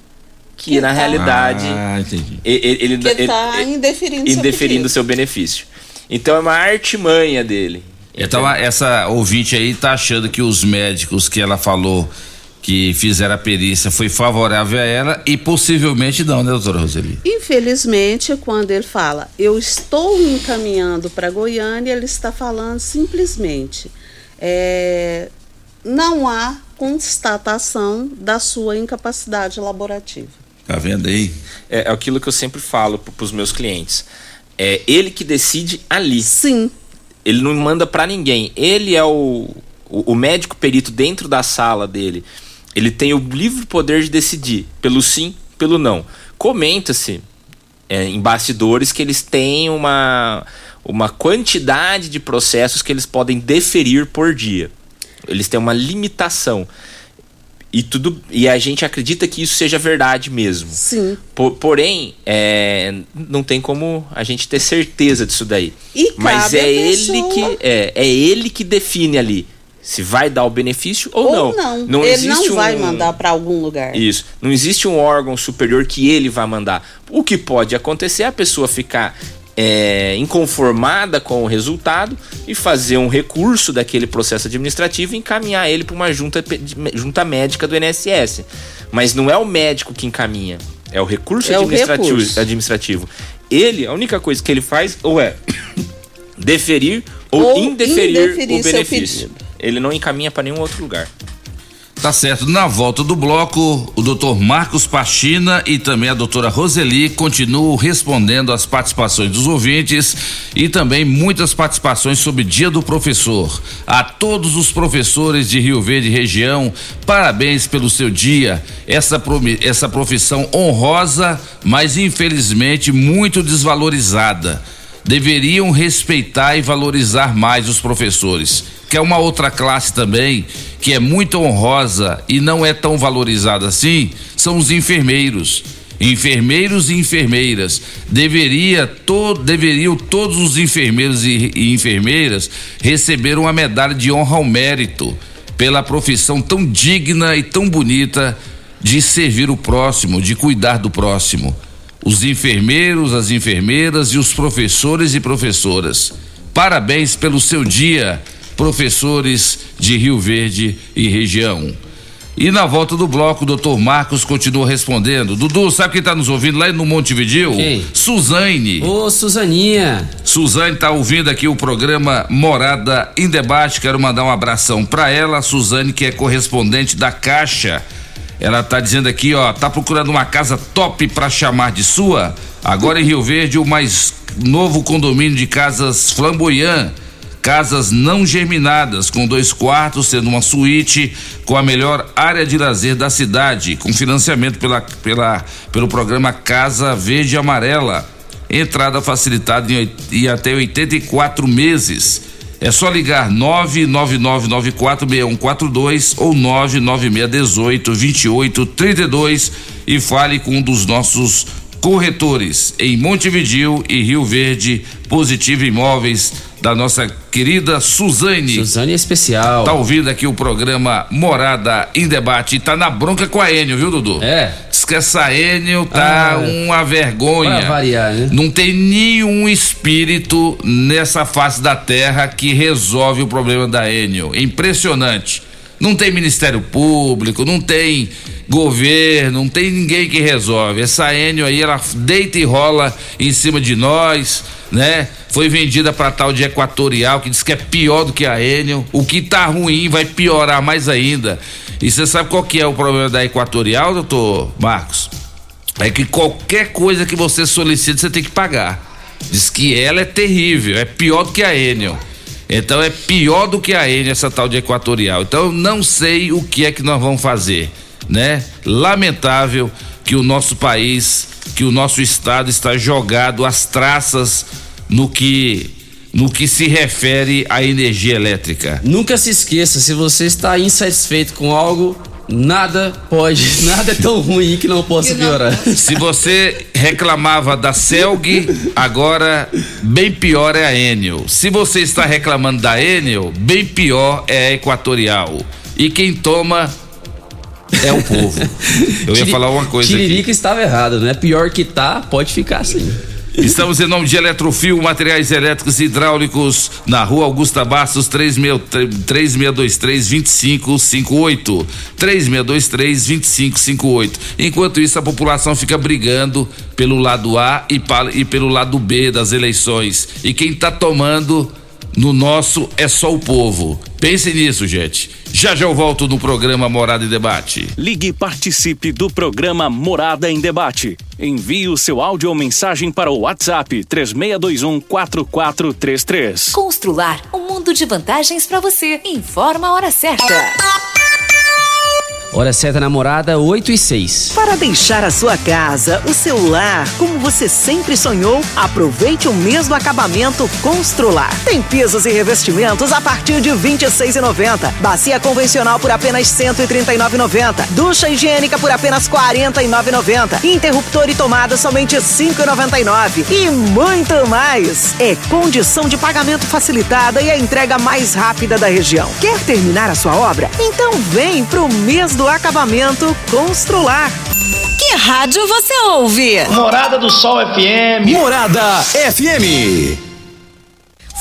Speaker 9: que,
Speaker 28: Que
Speaker 9: na
Speaker 28: tá-
Speaker 9: realidade
Speaker 6: Ah, entendi.
Speaker 9: ele, ele,
Speaker 28: Que
Speaker 9: ele-
Speaker 28: tá
Speaker 9: ele-
Speaker 28: indeferindo seu
Speaker 9: indeferindo
Speaker 28: pedido.
Speaker 9: seu benefício. Então é uma artimanha dele.
Speaker 6: Então a- essa ouvinte aí tá achando que os médicos que ela falou que fizeram a perícia foi favorável a ela e possivelmente não, né, doutora Roseli?
Speaker 28: Infelizmente, quando ele fala, eu estou me encaminhando para Goiânia, ele está falando simplesmente, é, não há constatação da sua incapacidade laborativa.
Speaker 6: Tá vendo aí?
Speaker 9: É, é aquilo que eu sempre falo para os meus clientes. É ele que decide ali.
Speaker 28: Sim.
Speaker 9: Ele não manda para ninguém. Ele é o, o, o médico perito dentro da sala dele. Ele tem o livre poder de decidir pelo sim, pelo não. Comenta-se é, em bastidores que eles têm uma, uma quantidade de processos que eles podem deferir por dia. Eles têm uma limitação. E, tudo, e a gente acredita que isso seja verdade mesmo.
Speaker 28: Sim.
Speaker 9: Po- porém, é, não tem como a gente ter certeza disso daí.
Speaker 28: E
Speaker 9: Mas é ele que é, é ele que define ali se vai dar o benefício ou,
Speaker 28: Ou
Speaker 9: não.
Speaker 28: não. ele
Speaker 9: existe
Speaker 28: não vai
Speaker 9: um-
Speaker 28: mandar para algum lugar.
Speaker 9: Isso. Não existe um órgão superior que ele vai mandar. O que pode acontecer é a pessoa ficar é, inconformada com o resultado e fazer um recurso daquele processo administrativo e encaminhar ele para uma junta, junta médica do INSS. Mas não é o médico que encaminha, é o recurso
Speaker 28: É o
Speaker 9: administrativo,
Speaker 28: recurso.
Speaker 9: administrativo. Ele, a única coisa que ele faz ou é <coughs> deferir ou,
Speaker 28: Ou
Speaker 9: indeferir,
Speaker 28: indeferir
Speaker 9: o benefício. Ele não encaminha para nenhum outro lugar.
Speaker 6: Tá certo. Na volta do bloco, o doutor Marcos Pachina e também a doutora Roseli continuam respondendo às participações dos ouvintes e também muitas participações sobre Dia do Professor. A todos os professores de Rio Verde região, parabéns pelo seu dia. Essa, essa profissão honrosa, mas infelizmente muito desvalorizada deveriam respeitar e valorizar mais os professores. Que é uma outra classe também que é muito honrosa e não é tão valorizada assim, são os enfermeiros. Enfermeiros e enfermeiras. Deveria to, deveriam todos os enfermeiros e, e enfermeiras receber uma medalha de honra ao mérito pela profissão tão digna e tão bonita de servir o próximo, de cuidar do próximo os enfermeiros, as enfermeiras e os professores e professoras. Parabéns pelo seu dia, professores de Rio Verde e região. E na volta do bloco, o doutor Marcos continua respondendo. Dudu, sabe quem está nos ouvindo lá no Montevideo?
Speaker 7: Quem?
Speaker 6: Suzane.
Speaker 7: Ô, Suzaninha.
Speaker 6: Suzane tá ouvindo aqui o programa Morada em Debate. Quero mandar um abração para ela, Suzane, que é correspondente da Caixa. Ela tá dizendo aqui, ó, tá procurando uma casa top para chamar de sua? Agora em Rio Verde, o mais novo condomínio de casas flamboyant. Casas não germinadas, com dois quartos, sendo uma suíte com a melhor área de lazer da cidade, com financiamento pela, pela, pelo programa Casa Verde Amarela. Entrada facilitada em, em até 84 meses. É só ligar 999946142 ou 996182832 e fale com um dos nossos corretores em Montevidil e Rio Verde, Positivo Imóveis, da nossa querida Suzane.
Speaker 7: Suzane é especial.
Speaker 6: Tá ouvindo aqui o programa Morada em Debate tá na bronca com a Enio, viu, Dudu?
Speaker 7: É.
Speaker 6: Essa Enio tá
Speaker 7: Ah,
Speaker 6: uma vergonha.
Speaker 7: Pra variar, né?
Speaker 6: Não tem nenhum espírito nessa face da terra que resolve o problema da Enio. Impressionante. Não tem Ministério Público, não tem governo, não tem ninguém que resolve. Essa Enio aí, ela deita e rola em cima de nós, né? Foi vendida para tal de Equatorial, que diz que é pior do que a Enio. O que tá ruim vai piorar mais ainda. E você sabe qual que é o problema da Equatorial, doutor Marcos? É que qualquer coisa que você solicite, você tem que pagar. Diz que ela é terrível, é pior do que a Enel. Então é pior do que a Enel essa tal de Equatorial. Então eu não sei o que é que nós vamos fazer, né? Lamentável que o nosso país, que o nosso estado está jogado às traças no que no que se refere à energia elétrica.
Speaker 7: Nunca se esqueça, se você está insatisfeito com algo, nada pode, <laughs> nada é tão ruim que não possa piorar.
Speaker 6: Se você reclamava da Celg, agora bem pior é a Enel. Se você está reclamando da Enel, bem pior é a Equatorial. E quem toma é o povo. <laughs> Eu ia falar uma coisa aqui.
Speaker 7: Tiririca estava errado, né? Pior que tá, pode ficar assim.
Speaker 6: Estamos em nome de Eletrofil, materiais elétricos e hidráulicos, na rua Augusta Bastos, 3623-2558. 3623-2558. Enquanto isso, a população fica brigando pelo lado A e, e pelo lado B das eleições. E quem tá tomando no nosso é só o povo. Pense nisso, gente. Já já eu volto no programa Morada e Debate.
Speaker 11: Ligue e participe do programa Morada em Debate. Envie o seu áudio ou mensagem para o WhatsApp 3621 4433.
Speaker 30: Constrular um mundo de vantagens para você. Informa a hora certa.
Speaker 7: Hora certa namorada, 8 e 6.
Speaker 31: Para deixar a sua casa, o seu lar, como você sempre sonhou, aproveite o mês do acabamento Constrular. Tem pisos e revestimentos a partir de R$ 26,90. Bacia convencional por apenas R$ 139,90. Ducha higiênica por apenas R$ 49,90. Interruptor e tomada somente R$ 5,99. E muito mais. É condição de pagamento facilitada e a entrega mais rápida da região. Quer terminar a sua obra? Então vem pro mês do acabamento Constrular.
Speaker 3: Que rádio você ouve?
Speaker 32: Morada do Sol FM.
Speaker 4: Morada FM.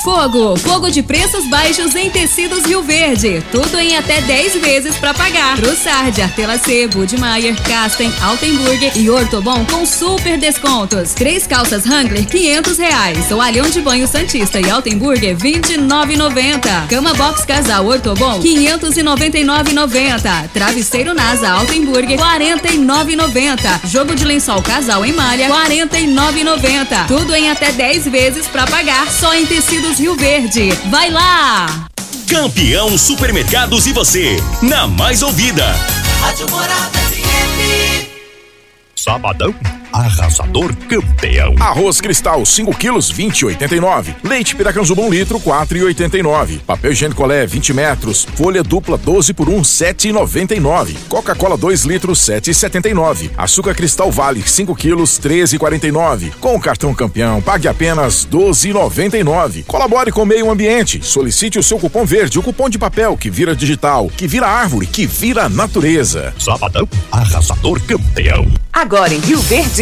Speaker 33: Fogo, fogo de preços baixos em tecidos Rio Verde. Tudo em até 10 vezes para pagar. Trussard, Artelacê, Budmeier, Casten, Altenburger e Ortobon com super descontos. Três calças Wrangler, 500 reais. Toalhão de banho Santista e Altenburger, 29,90. Cama Box Casal Ortobon, 599,90. Travesseiro NASA Altenburger, 49,90. Jogo de lençol Casal em malha, 49,90. Tudo em até 10 vezes para pagar só em tecidos Rio Verde. Vai lá!
Speaker 4: Campeão Supermercados e você, na mais ouvida.
Speaker 23: Rádio Morada FM.
Speaker 34: Sabadão, arrasador campeão. Arroz Cristal, 5 quilos, 20,89. Leite Piracanjuba, 1 litro, 4,89. Papel higiênico Colé, 20 metros. Folha dupla, 12 por 1, 7,99. Coca-Cola, 2 litros, 7,79. Açúcar Cristal Vale, 5 quilos, 13,49. Com o cartão campeão, pague apenas 12,99. Colabore com o meio ambiente. Solicite o seu cupom verde, o cupom de papel que vira digital, que vira árvore, que vira natureza. Sabadão, arrasador campeão.
Speaker 35: Agora em Rio Verde,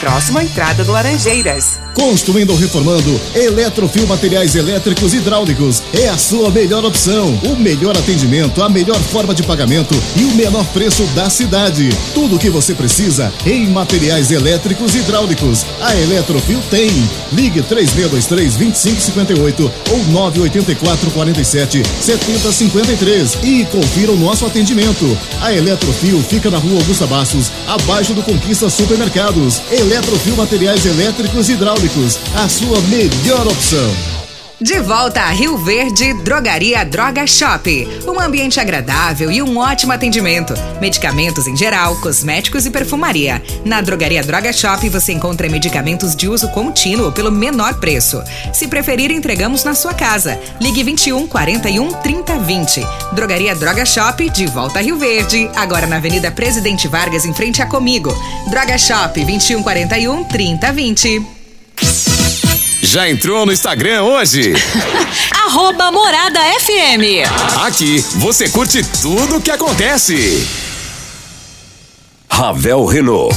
Speaker 35: próximo à entrada do Laranjeiras.
Speaker 17: Construindo ou reformando, Eletrofil Materiais Elétricos e Hidráulicos é a sua melhor opção. O melhor atendimento, a melhor forma de pagamento e o menor preço da cidade. Tudo o que você precisa em materiais elétricos e hidráulicos. A Eletrofil tem. Ligue 3623-2558 ou 984-47-7053 e confira o nosso atendimento. A Eletrofil fica na rua Augusta Bastos, abaixo do Conquista Supermercados. Eletrofil Materiais Elétricos e Hidráulicos, a sua melhor opção.
Speaker 1: De volta a Rio Verde, Drogaria Droga Shop. Um ambiente agradável e um ótimo atendimento. Medicamentos em geral, cosméticos e perfumaria. Na Drogaria Droga Shop você encontra medicamentos de uso contínuo pelo menor preço. Se preferir, entregamos na sua casa. Ligue 21 41 30 20. Drogaria Droga Shop, de volta a Rio Verde. Agora na Avenida Presidente Vargas, em frente a Comigo. Droga Shop, 21 41 30 20.
Speaker 2: Já entrou no Instagram hoje? <laughs>
Speaker 3: Arroba Morada FM.
Speaker 2: Aqui você curte tudo o que acontece.
Speaker 4: Ravel Renault.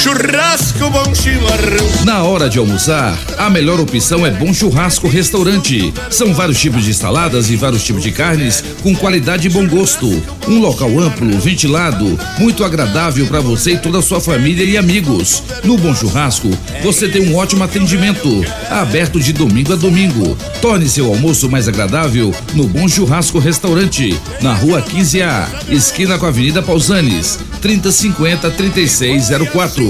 Speaker 30: Churrasco Bom Chimarrão.
Speaker 6: Na hora de almoçar, a melhor opção é Bom Churrasco Restaurante. São vários tipos de saladas e vários tipos de carnes com qualidade e bom gosto. Um local amplo, ventilado, muito agradável para você e toda a sua família e amigos. No Bom Churrasco, você tem um ótimo atendimento, aberto de domingo a domingo. Torne seu almoço mais agradável no Bom Churrasco Restaurante, na Rua 15A, esquina com a Avenida Pausanes, 3050 3604.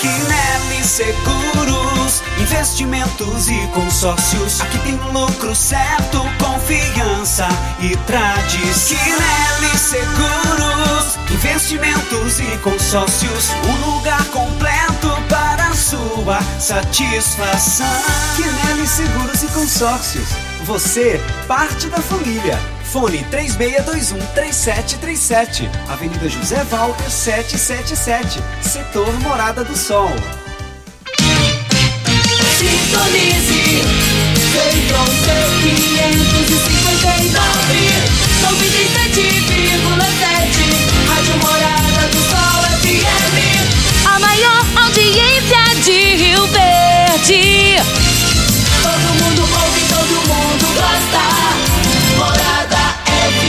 Speaker 5: Quinelli Seguros, investimentos e consórcios. Aqui tem lucro certo, confiança e tradição. Quinelli Seguros, investimentos e consórcios. Um lugar completo para sua satisfação. Quinelli Seguros e Consórcios. Você, parte da família. Fone 3621-3737. Avenida José Walter 777. Setor Morada do Sol.
Speaker 23: Sintonize. Feitron C559. 97,7. Rádio Morada do Sol FM.
Speaker 3: A maior audiência de Rio Verde.
Speaker 23: Todo mundo ouve, todo mundo gosta.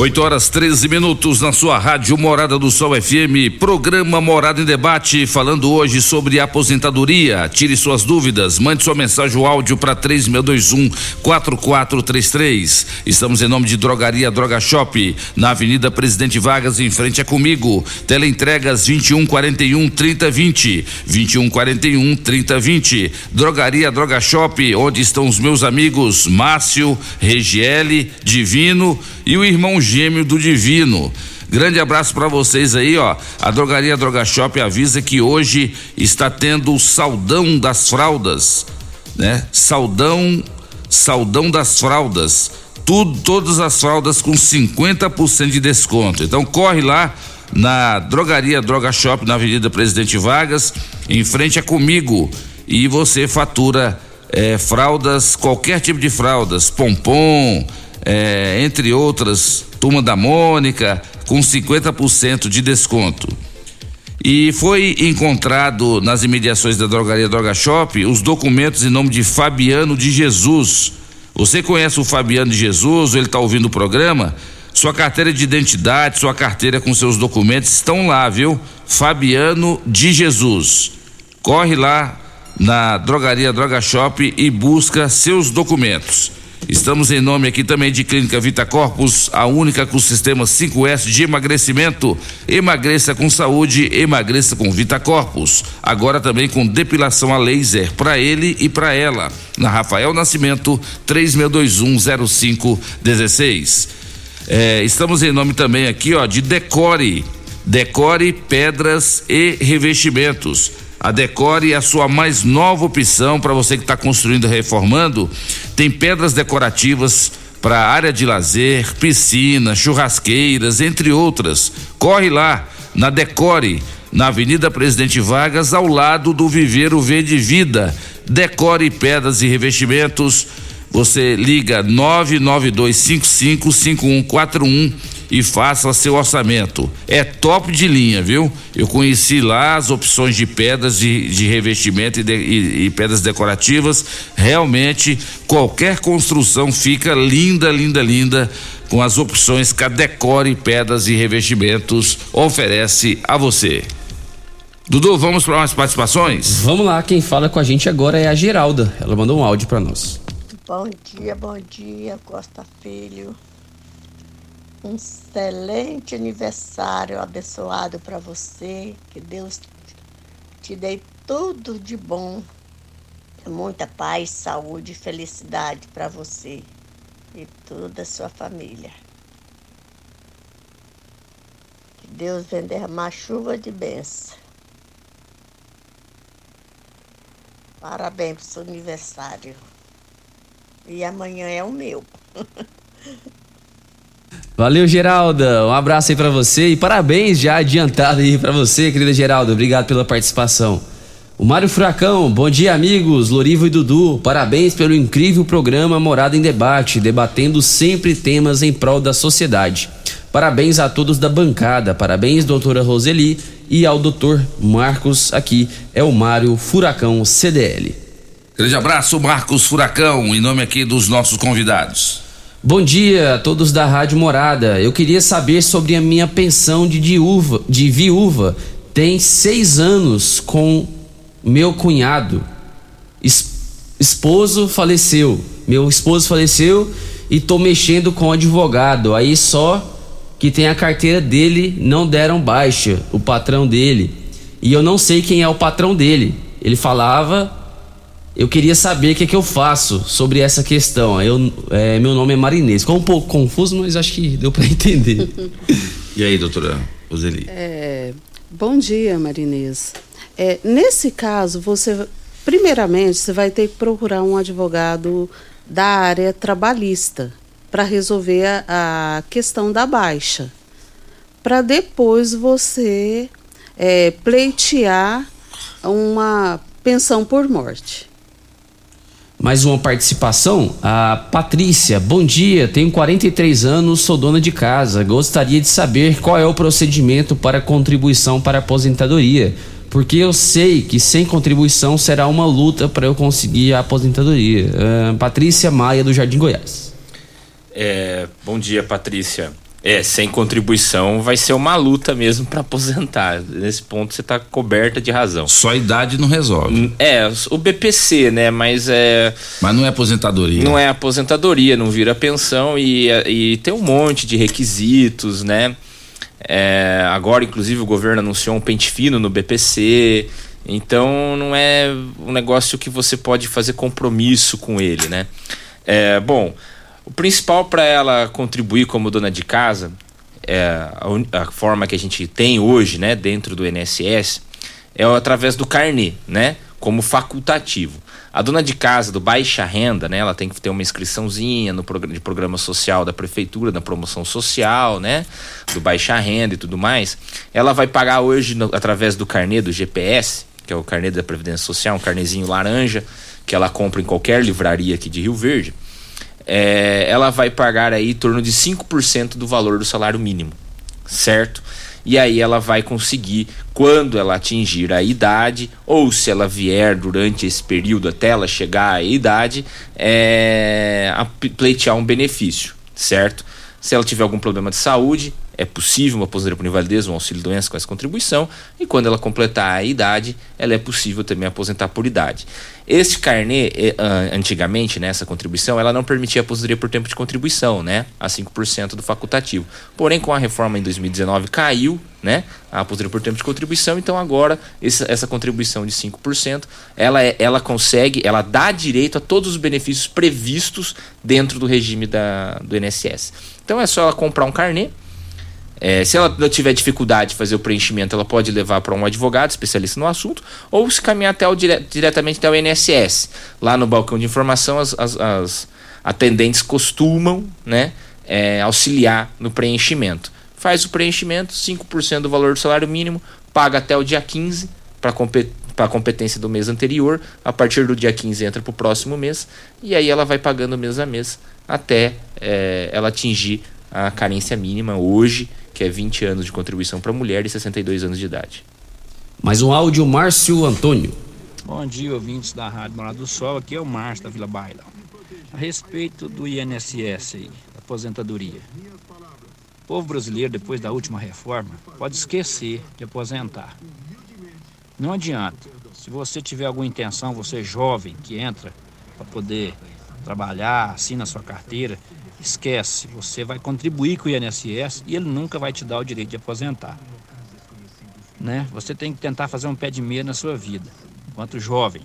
Speaker 6: 8 horas 13 minutos na sua rádio Morada do Sol FM, programa Morada em Debate, falando hoje sobre aposentadoria. Tire suas dúvidas, mande sua mensagem ou áudio para 3621 4433. Estamos em nome de Drogaria Droga Shop, na Avenida Presidente Vargas, em frente a comigo. Teleentregas 2141 3020. 2141 3020. Drogaria Droga Shop, onde estão os meus amigos Márcio, Regiele, Divino e o irmão gêmeo do Divino. Grande abraço para vocês aí, ó. A Drogaria Droga Shop avisa que hoje está tendo o saldão das fraldas, né? Saldão, saldão das fraldas. Tudo, todas as fraldas com 50% de desconto. Então corre lá na Drogaria Droga Shop na Avenida Presidente Vargas, em frente a comigo e você fatura eh, fraldas, qualquer tipo de fraldas, pompom, é, entre outras, Turma da Mônica, com 50% de desconto. E foi encontrado nas imediações da drogaria Droga Shop os documentos em nome de Fabiano de Jesus. Você conhece o Fabiano de Jesus? Ele está ouvindo o programa? Sua carteira de identidade, sua carteira com seus documentos estão lá, viu? Fabiano de Jesus. Corre lá na Drogaria Droga Shop e busca seus documentos. Estamos em nome aqui também de Clínica Vita Corpus, a única com sistema 5S de emagrecimento. Emagreça com saúde, emagreça com Vita Corpus. Agora também com depilação a laser para ele e para ela. Na Rafael Nascimento, 36210516. É, estamos em nome também aqui, ó, de Decore. Decore pedras e revestimentos. A Decore é a sua mais nova opção para você que está construindo e reformando. Tem pedras decorativas para área de lazer, piscina, churrasqueiras, entre outras. Corre lá na Decore, na Avenida Presidente Vargas, ao lado do Viveiro Verde Vida. Decore pedras e revestimentos. Você liga 992555141 e faça seu orçamento. É top de linha, viu? Eu conheci lá as opções de pedras de, de revestimento e, de, e, e pedras decorativas. Realmente, qualquer construção fica linda, linda, linda com as opções que a Decore Pedras e Revestimentos oferece a você. Dudu, vamos para umas participações?
Speaker 7: Vamos lá, quem fala com a gente agora é a Geralda. Ela mandou um áudio para nós.
Speaker 36: Bom dia, bom dia, Costa Filho. Um excelente aniversário abençoado para você. Que Deus te dê tudo de bom. Muita paz, saúde e felicidade para você e toda a sua família. Que Deus venha derramar chuva de bênção. Parabéns pro seu aniversário. E amanhã é o meu. <laughs>
Speaker 7: Valeu, Geralda. Um abraço aí para você e parabéns já adiantado aí para você, querida Geralda. Obrigado pela participação. O Mário Furacão, bom dia, amigos. Lorivo e Dudu, parabéns pelo incrível programa Morada em Debate, debatendo sempre temas em prol da sociedade. Parabéns a todos da bancada. Parabéns, doutora Roseli, e ao doutor Marcos. Aqui é o Mário Furacão CDL.
Speaker 6: Grande abraço, Marcos Furacão, em nome aqui dos nossos convidados.
Speaker 7: Bom dia a todos da Rádio Morada. Eu queria saber sobre a minha pensão de, viúva, de viúva. Tem seis anos com meu cunhado. Es, esposo faleceu. Meu esposo faleceu e tô mexendo com o advogado. Aí só que tem a carteira dele, não deram baixa, o patrão dele. E eu não sei quem é o patrão dele. Ele falava eu queria saber o que, é que eu faço sobre essa questão. Eu, é, meu nome é Marinês. Ficou um pouco confuso, mas acho que deu para <laughs> entender. <laughs>
Speaker 6: e aí, doutora Roseli?
Speaker 10: É, bom dia, Marinês. É, nesse caso, você, primeiramente, você vai ter que procurar um advogado da área trabalhista para resolver a, a, questão da baixa. Para depois você é, pleitear uma pensão por morte.
Speaker 7: Mais uma participação, a Patrícia. Bom dia, tenho 43 anos, sou dona de casa. Gostaria de saber qual é o procedimento para contribuição para aposentadoria, porque eu sei que sem contribuição será uma luta para eu conseguir a aposentadoria. Uh, Patrícia Maia, do Jardim Goiás.
Speaker 9: É, bom dia, Patrícia. É, sem contribuição vai ser uma luta mesmo para aposentar. Nesse ponto você está coberta de razão.
Speaker 6: Só a idade não resolve.
Speaker 9: É, o BPC, né? Mas é.
Speaker 6: Mas não é aposentadoria.
Speaker 9: Não é aposentadoria, não vira pensão e, e tem um monte de requisitos, né? É, agora, inclusive, o governo anunciou um pente fino no BPC. Então não é um negócio que você pode fazer compromisso com ele, né? É, bom, o principal para ela contribuir como dona de casa, é, a, a, forma que a gente tem hoje, né, dentro do INSS, é através do carnê, né, como facultativo. A dona de casa do baixa renda, né, ela tem que ter uma inscriçãozinha no programa, de programa social da prefeitura, da promoção social, né, do baixa renda e tudo mais. Ela vai pagar hoje no, através do carnê do GPS, que é o carnê da Previdência Social, um carnezinho laranja, que ela compra em qualquer livraria aqui de Rio Verde é, ela vai pagar aí em torno de 5% do valor do salário mínimo, certo? E aí ela vai conseguir, quando ela atingir a idade, ou se ela vier durante esse período até ela chegar à idade, é, a pleitear um benefício, certo? Se ela tiver algum problema de saúde, é possível uma aposentadoria por invalidez, um auxílio doença com essa contribuição, e quando ela completar a idade, ela é possível também aposentar por idade. Este carnê, eh, antigamente, nessa contribuição, ela não permitia aposentadoria por tempo de contribuição, né? A 5% do facultativo. Porém, com a reforma em 2019 caiu, né? A aposentadoria por tempo de contribuição, então agora essa, essa contribuição de 5%, ela, é, ela consegue, ela dá direito a todos os benefícios previstos dentro do regime da, do INSS. Então é só ela comprar um carnê, é, se ela tiver dificuldade de fazer o preenchimento, ela pode levar para um advogado especialista no assunto ou se caminhar até o dire diretamente até o INSS. Lá no balcão de informação, as, as, as atendentes costumam né, é, auxiliar no preenchimento. Faz o preenchimento, 5% do valor do salário mínimo, paga até o dia 15 para a competência do mês anterior. A partir do dia 15 entra para o próximo mês e aí ela vai pagando mês a mês até é, ela atingir a carência mínima hoje que é 20 anos de contribuição para mulher e 62 anos de idade.
Speaker 7: Mais um áudio, Márcio Antônio.
Speaker 37: Bom dia, ouvintes da Rádio Morada do Sol. Aqui é o Márcio da Vila Baila. A respeito do INSS aposentadoria. O povo brasileiro, depois da última reforma, pode esquecer de aposentar. Não adianta. Se você tiver alguma intenção, você jovem que entra para poder trabalhar, assina a sua carteira, esquece, você vai contribuir com o INSS e ele nunca vai te dar o direito de aposentar. Né? Você tem que tentar fazer um pé de meia na sua vida, enquanto jovem.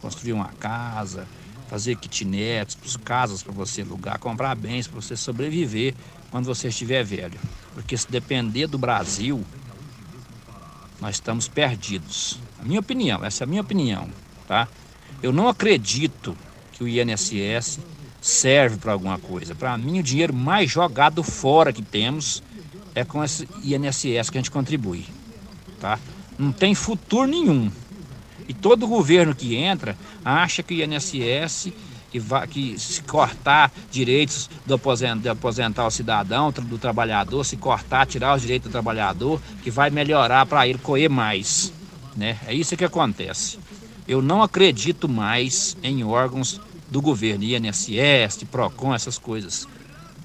Speaker 37: Construir uma casa, fazer kitnets, casas para você alugar, comprar bens para você sobreviver quando você estiver velho. Porque se depender do Brasil, nós estamos perdidos. A minha opinião, essa é a minha opinião, tá? Eu não acredito que o INSS serve para alguma coisa. Para mim, o dinheiro mais jogado fora que temos é com esse INSS que a gente contribui. Tá? Não tem futuro nenhum. E todo governo que entra acha que o INSS que, vai, que se cortar direitos do aposent, de aposentar o cidadão, do trabalhador, se cortar, tirar os direitos do trabalhador, que vai melhorar para ele correr mais. Né? É isso que acontece. Eu não acredito mais em órgãos do governo, INSS, PROCON, essas coisas.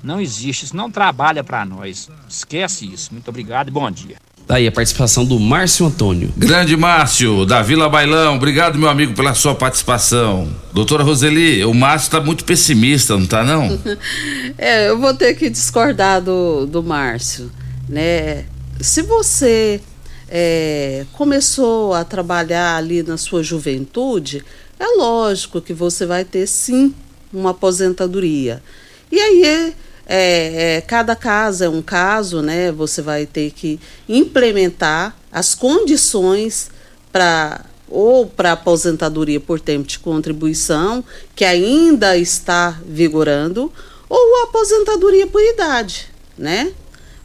Speaker 37: Não existe, isso não trabalha para nós. Esquece isso. Muito obrigado e bom dia.
Speaker 7: Daí a participação do Márcio Antônio.
Speaker 6: Grande Márcio, da Vila Bailão. Obrigado, meu amigo, pela sua participação. Doutora Roseli, o Márcio está muito pessimista, não está não? <laughs>
Speaker 10: é, eu vou ter que discordar do, do Márcio. Né? Se você é, começou a trabalhar ali na sua juventude, é lógico que você vai ter sim uma aposentadoria. E aí é, é, é, cada caso é um caso, né? Você vai ter que implementar as condições para ou para aposentadoria por tempo de contribuição, que ainda está vigorando, ou aposentadoria por idade, né?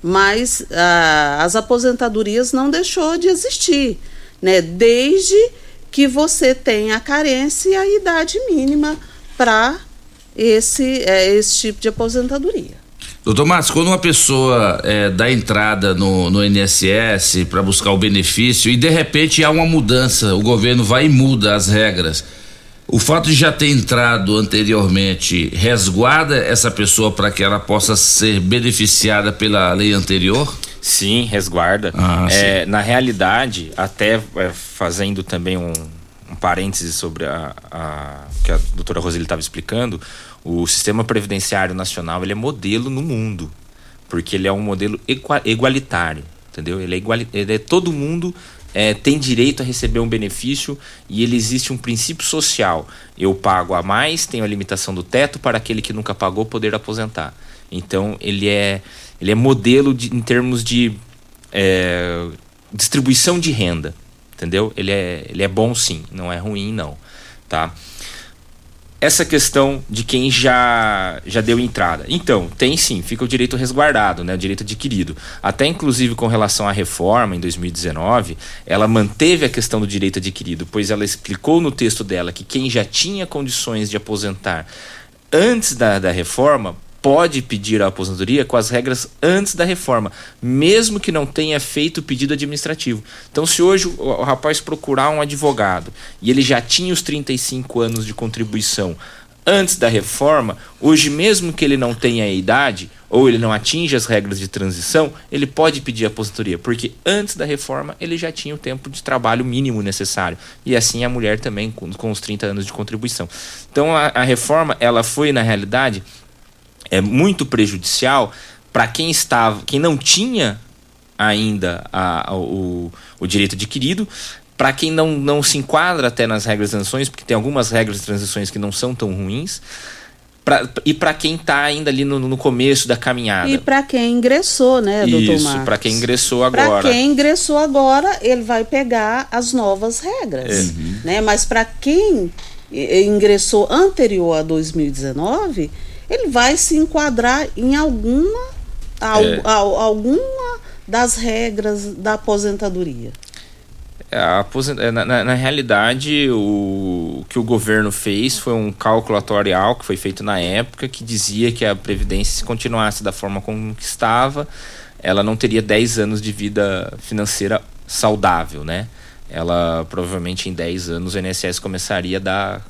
Speaker 10: Mas ah, as aposentadorias não deixou de existir, né? Desde que você tenha a carência e a idade mínima para esse, é, esse tipo de aposentadoria.
Speaker 6: Doutor Márcio, quando uma pessoa é, dá entrada no, no INSS para buscar o benefício e de repente há uma mudança, o governo vai e muda as regras. O fato de já ter entrado anteriormente resguarda essa pessoa para que ela possa ser beneficiada pela lei anterior?
Speaker 9: Sim, resguarda. Ah, é, sim. Na realidade, até é, fazendo também um, um parêntese sobre a, a que a doutora Roseli estava explicando, o sistema previdenciário nacional ele é modelo no mundo, porque ele é um modelo igualitário, entendeu? Ele é, igual, ele é todo mundo é, tem direito a receber um benefício e ele existe um princípio social. Eu pago a mais, tenho a limitação do teto para aquele que nunca pagou poder aposentar. Então ele é ele é modelo de, em termos de é, distribuição de renda, entendeu? Ele é, ele é bom sim, não é ruim não, tá? Essa questão de quem já já deu entrada. Então, tem sim, fica o direito resguardado, né, o direito adquirido. Até inclusive com relação à reforma em 2019, ela manteve a questão do direito adquirido, pois ela explicou no texto dela que quem já tinha condições de aposentar antes da, da reforma pode pedir a aposentadoria com as regras antes da reforma, mesmo que não tenha feito o pedido administrativo. Então, se hoje o, rapaz procurar um advogado e ele já tinha os 35 anos de contribuição antes da reforma, hoje mesmo que ele não tenha a idade ou ele não atinja as regras de transição, ele pode pedir aposentadoria, porque antes da reforma ele já tinha o tempo de trabalho mínimo necessário. E assim a mulher também com, com os 30 anos de contribuição. Então a, a reforma, ela foi na realidade é muito prejudicial para quem estava, quem não tinha ainda a, a, o, o direito adquirido, para quem não, não se enquadra até nas regras de transições, porque tem algumas regras de transições que não são tão ruins, pra, e para quem está ainda ali no, no, começo da caminhada.
Speaker 10: E para quem ingressou, né, doutor
Speaker 9: Isso, para quem ingressou agora.
Speaker 10: Para quem ingressou agora, ele vai pegar as novas regras, é. né? Mas para quem ingressou anterior a 2019, ele vai se enquadrar em alguma, é. alguma das regras da aposentadoria.
Speaker 9: É, na, na, na, realidade, o, o, que o governo fez foi um cálculo atuarial que foi feito na época que dizia que a Previdência, se continuasse da forma como estava, ela não teria 10 anos de vida financeira saudável, né? Ela provavelmente em 10 anos o INSS começaria a dar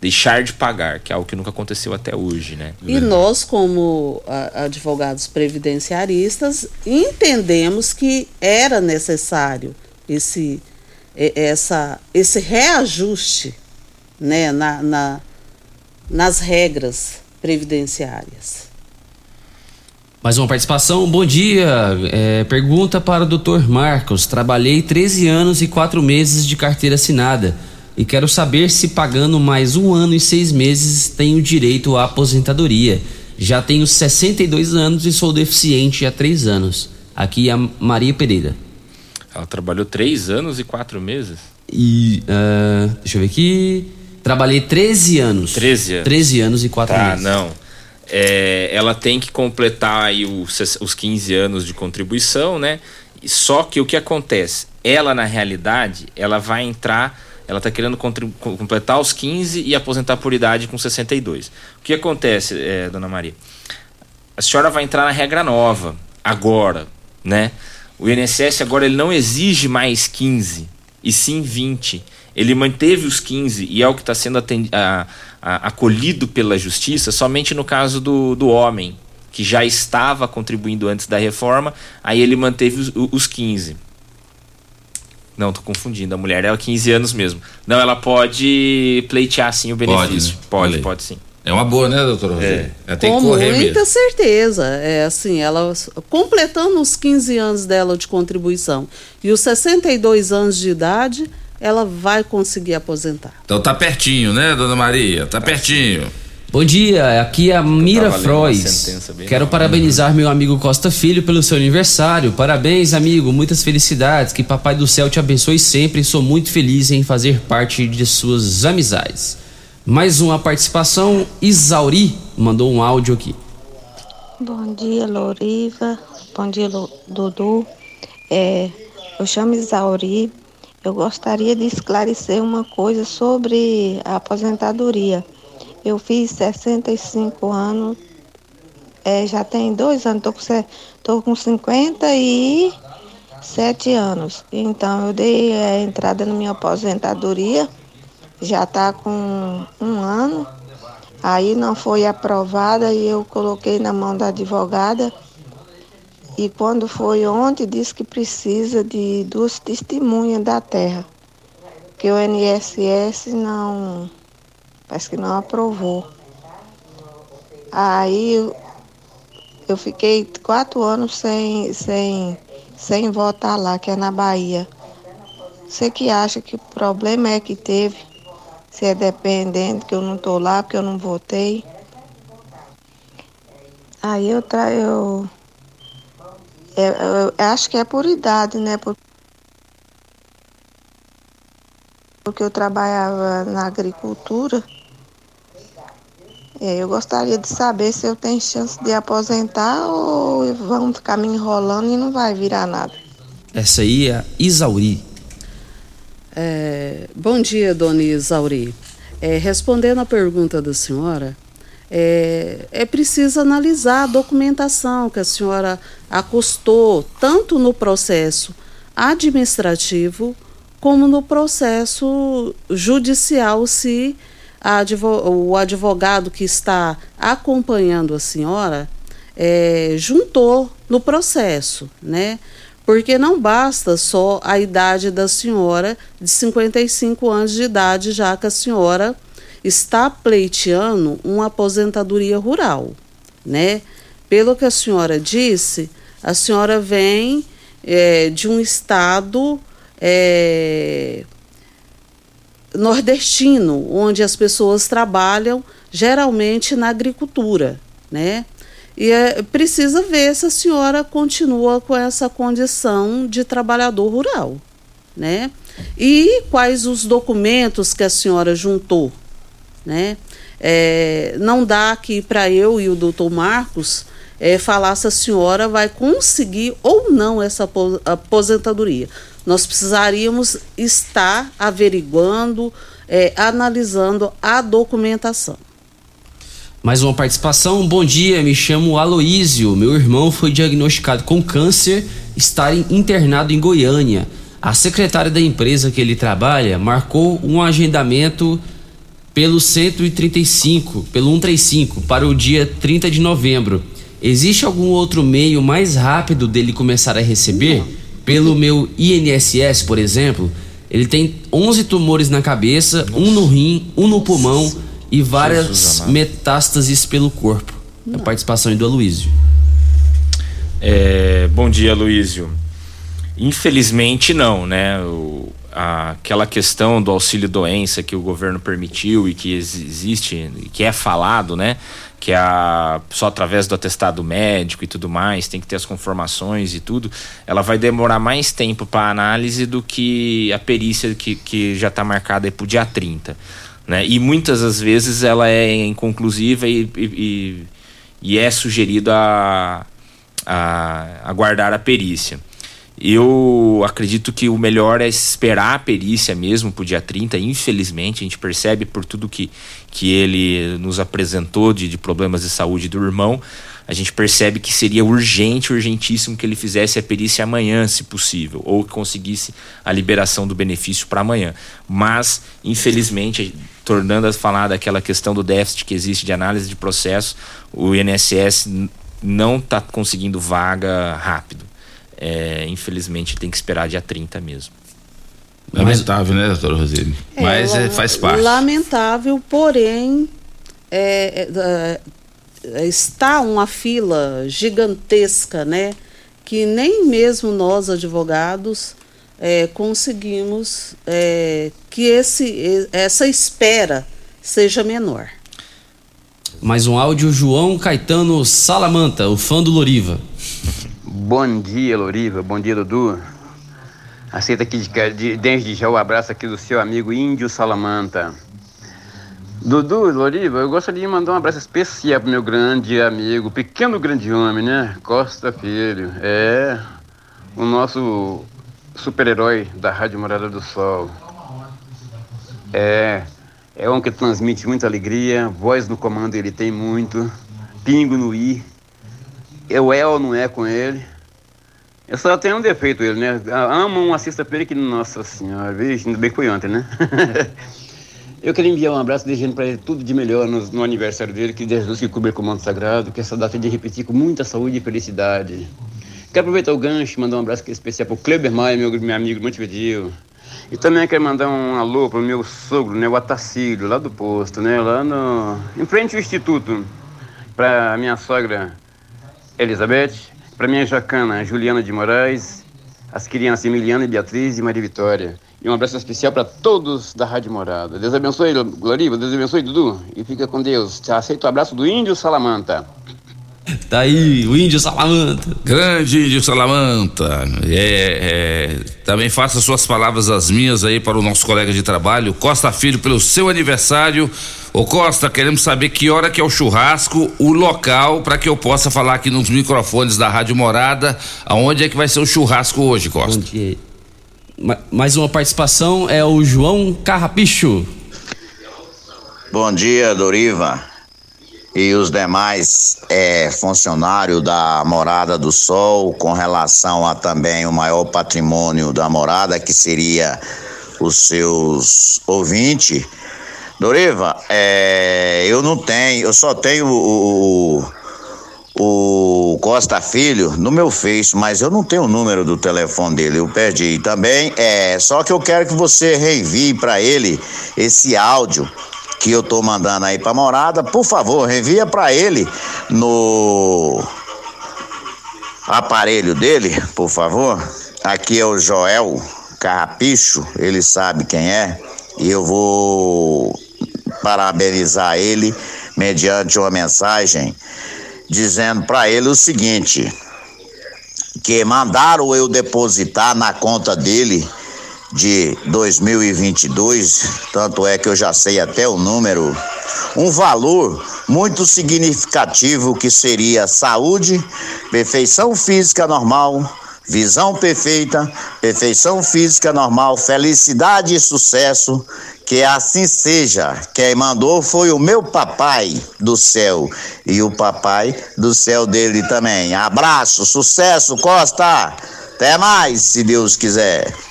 Speaker 9: deixar de pagar, que é algo que nunca aconteceu até hoje, né?
Speaker 10: E nós, como advogados previdenciaristas, entendemos que era necessário esse essa, esse reajuste né, na, na, nas regras previdenciárias.
Speaker 7: Mais uma participação. Bom dia. É, pergunta para o Dr. Marcos. Trabalhei 13 anos e 4 meses de carteira assinada e quero saber se pagando mais um ano e seis meses tenho direito à aposentadoria. Já tenho 62 anos e sou deficiente há 3 anos. Aqui é a Maria Pereira.
Speaker 9: Ela trabalhou três anos e quatro meses?
Speaker 7: E. Uh, deixa eu ver aqui. Trabalhei 13 anos.
Speaker 9: 13 anos.
Speaker 7: 13 anos e quatro
Speaker 9: tá,
Speaker 7: meses.
Speaker 9: não. É, ela tem que completar aí os, os 15 anos de contribuição, né? Só que o que acontece? Ela, na realidade, ela vai entrar. Ela está querendo completar os 15 e aposentar por idade com 62. O que acontece, é, dona Maria? A senhora vai entrar na regra nova, agora, né? O INSS agora ele não exige mais 15, e sim 20. Ele manteve os 15 e é o que está sendo a, a, acolhido pela justiça somente no caso do, do homem, que já estava contribuindo antes da reforma, aí ele manteve os, os 15. Não, tô confundindo. A mulher é 15 anos mesmo. Não, ela pode pleitear sim o benefício. Pode, né? pode, pode sim.
Speaker 6: É uma boa, né, doutor
Speaker 10: Rogério? É. tem Com que correr muita mesmo. certeza. É assim, ela completando os 15 anos dela de contribuição e os 62 anos de idade, ela vai conseguir aposentar.
Speaker 6: Então tá pertinho, né, dona Maria? Tá, tá pertinho. Sim.
Speaker 7: Bom dia, aqui é a Mira Frois. Quero parabenizar meu amigo Costa Filho pelo seu aniversário. Parabéns, amigo, muitas felicidades. Que Papai do Céu te abençoe sempre. Sou muito feliz em fazer parte de suas amizades. Mais uma participação, Isauri mandou um áudio aqui.
Speaker 38: Bom dia, Loriva. Bom dia, Dudu. É, eu chamo Isauri. Eu gostaria de esclarecer uma coisa sobre a aposentadoria. Eu fiz 65 anos, é, já tem dois anos, tô com, tô com 57 anos. Então eu dei a é, entrada na minha aposentadoria já está com um ano. Aí não foi aprovada e eu coloquei na mão da advogada. E quando foi ontem, disse que precisa de duas testemunhas da terra. Que o NSS não. Parece que não aprovou. Aí eu fiquei quatro anos sem, sem, sem votar lá, que é na Bahia. Você que acha que o problema é que teve se é dependente, que eu não estou lá, porque eu não votei. Aí eu, tra eu, eu, eu, eu acho que é por idade, né? Por, porque eu trabalhava na agricultura. É, eu gostaria de saber se eu tenho chance de aposentar ou vão ficar me enrolando e não vai virar nada.
Speaker 7: Essa aí é a Isauri.
Speaker 10: É, bom dia, dona Isauri. É, respondendo à pergunta da senhora, é, é preciso analisar a documentação que a senhora acostou, tanto no processo administrativo como no processo judicial, se o advogado que está acompanhando a senhora é, juntou no processo, né? Porque não basta só a idade da senhora de 55 anos de idade, já que a senhora está pleiteando uma aposentadoria rural, né? Pelo que a senhora disse, a senhora vem é, de um estado é, nordestino, onde as pessoas trabalham geralmente na agricultura, né? E é, precisa ver se a senhora continua com essa condição de trabalhador rural, né? E quais os documentos que a senhora juntou, né? É, não dá aqui para eu e o doutor Marcos é, falar se a senhora vai conseguir ou não essa aposentadoria. Nós precisaríamos estar averiguando, é, analisando a documentação.
Speaker 7: Mais uma participação. Bom dia, me chamo Aloísio. Meu irmão foi diagnosticado com câncer, está internado em Goiânia. A secretária da empresa que ele trabalha marcou um agendamento pelo 135, pelo 135, para o dia 30 de novembro. Existe algum outro meio mais rápido dele começar a receber? Pelo meu INSS, por exemplo, ele tem 11 tumores na cabeça, um no rim, um no pulmão e várias metástases pelo corpo. A participação do Aloísio.
Speaker 9: É, bom dia, Luísio. Infelizmente não, né? O, a, aquela questão do auxílio doença que o governo permitiu e que existe, que é falado, né? Que é a, só através do atestado médico e tudo mais, tem que ter as conformações e tudo, ela vai demorar mais tempo para análise do que a perícia que, que já está marcada para o dia 30. Né? E muitas das vezes ela é inconclusiva e, e, e é sugerido a, a aguardar a perícia. Eu acredito que o melhor é esperar a perícia mesmo pro dia 30, infelizmente, a gente percebe por tudo que, que ele nos apresentou de, de problemas de saúde do irmão, a gente percebe que seria urgente, urgentíssimo que ele fizesse a perícia amanhã, se possível, ou conseguisse a liberação do benefício para amanhã. Mas, infelizmente, tornando a falar daquela questão do déficit que existe de análise de processo, o INSS não está conseguindo vaga rápido. É, infelizmente tem que esperar dia 30 mesmo.
Speaker 6: Lamentável, né, doutora Roseli? É, Mas é, faz parte.
Speaker 10: Lamentável, porém, é, é, é, está uma fila gigantesca, né? Que nem mesmo nós, advogados, é, conseguimos que esse, essa espera seja menor.
Speaker 7: Mais um áudio, João Caetano Salamanta, o fã do Loriva.
Speaker 39: Bom dia, Loriva. Bom dia, Dudu. Aceita aqui de, de, desde já o abraço aqui do seu amigo Índio Salamanta. Dudu, Loriva, eu gostaria de mandar um abraço especial pro meu grande amigo, pequeno grande homem, né? Costa Filho. É o nosso super-herói da Rádio Morada do Sol. É, é um que transmite muita alegria, voz no comando ele tem muito, pingo no i, eu é ou não é com ele. Só tenho um defeito ele, né? Amo uma sexta-feira que, nossa senhora, ainda bem foi ontem, né? <laughs> eu queria enviar um abraço desejando para ele tudo de melhor no, no, aniversário dele, que Jesus que cubra com o manto sagrado, que essa data de repetir com muita saúde e felicidade. Quero aproveitar o gancho e mandar um abraço especial para o Kleber Maia, meu, meu amigo Montevideo. E também quero mandar um alô para o meu sogro, né, o Atacílio, lá do posto, né, lá no... em frente ao instituto, para a minha sogra Elizabeth, para minha jacana Juliana de Moraes, as crianças Emiliana, Beatriz e Maria Vitória. E um abraço especial para todos da Rádio Morada. Deus abençoe, Gloriva, Deus abençoe, Dudu. E fica com Deus. Aceito o abraço do Índio Salamanta.
Speaker 7: Tá aí, o Índio Salamanta.
Speaker 6: Grande Índio Salamanta. É, é, também faça suas palavras as minhas aí para o nosso colega de trabalho, Costa Filho, pelo seu aniversário. Ô Costa, queremos saber que hora que é o churrasco, o local, para que eu possa falar aqui nos microfones da Rádio Morada, aonde é que vai ser o churrasco hoje, Costa?
Speaker 7: Mais uma participação é o João Carrapicho.
Speaker 40: Bom dia, Doriva. E os demais é, funcionários da Morada do Sol, com relação a também o maior patrimônio da morada, que seria os seus ouvintes Doriva, é, eu não tenho, eu só tenho o, o, o Costa Filho no meu Face, mas eu não tenho o número do telefone dele, eu perdi. Também é, só que eu quero que você reenvie para ele esse áudio que eu tô mandando aí pra morada, por favor, envia para ele no aparelho dele, por favor. Aqui é o Joel Carrapicho, ele sabe quem é, e eu vou parabenizar ele mediante uma mensagem dizendo para ele o seguinte: que mandaram eu depositar na conta dele de 2022, tanto é que eu já sei até o número, um valor muito significativo que seria saúde, perfeição física normal, visão perfeita, perfeição física normal, felicidade e sucesso, que assim seja. Quem mandou foi o meu papai do céu e o papai do céu dele também. Abraço, sucesso, Costa. Até mais, se Deus quiser.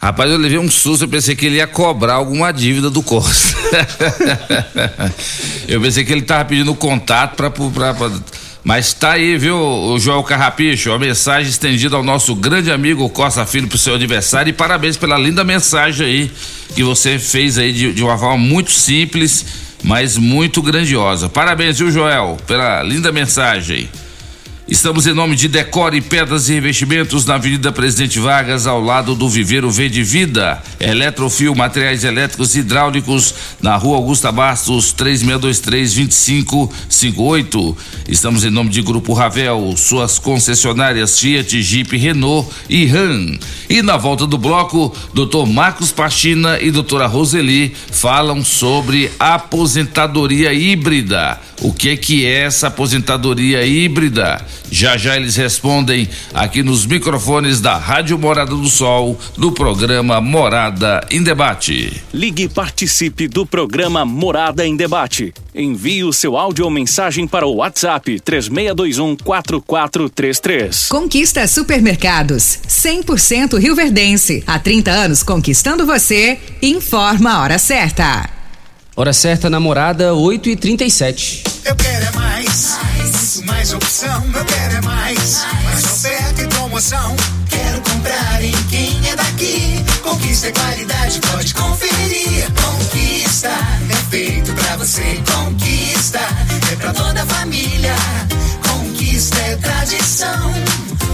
Speaker 6: Rapaz, eu levei um susto, eu pensei que ele ia cobrar alguma dívida do Costa. <laughs> eu pensei que ele tava pedindo contato para mas tá aí, viu, o João Carrapicho, a mensagem estendida ao nosso grande amigo Costa Filho pro seu aniversário e parabéns pela linda mensagem aí que você fez aí de, de uma forma muito simples, mas muito grandiosa. Parabéns, viu, Joel, pela linda mensagem. Estamos em nome de Decore Pedras e Revestimentos na Avenida Presidente Vargas, ao lado do Viveiro Verde Vida. Eletrofil, materiais elétricos e hidráulicos na Rua Augusta Bastos, 3623-2558. Estamos em nome de Grupo Ravel, suas concessionárias Fiat, Jeep, Renault e Ram. E na volta do bloco, Dr. Marcos Pachina e doutora Roseli falam sobre aposentadoria híbrida. O que que é essa aposentadoria híbrida? Já já eles respondem aqui nos microfones da Rádio Morada do Sol, do programa Morada em Debate.
Speaker 11: Ligue e participe do programa Morada em Debate. Envie o seu áudio ou mensagem para o WhatsApp 3621 4433.
Speaker 1: Conquista Supermercados, 100% Rio Verdense. Há 30 anos conquistando você. Informa a hora certa.
Speaker 7: Hora certa, namorada, 8 e 37
Speaker 13: Eu quero é mais, mais, mais opção. Eu quero é mais, mais oferta e promoção. Quero comprar em quem é daqui. Conquista é qualidade, pode conferir. Conquista é feito pra você. Conquista é pra toda a família. Conquista é tradição.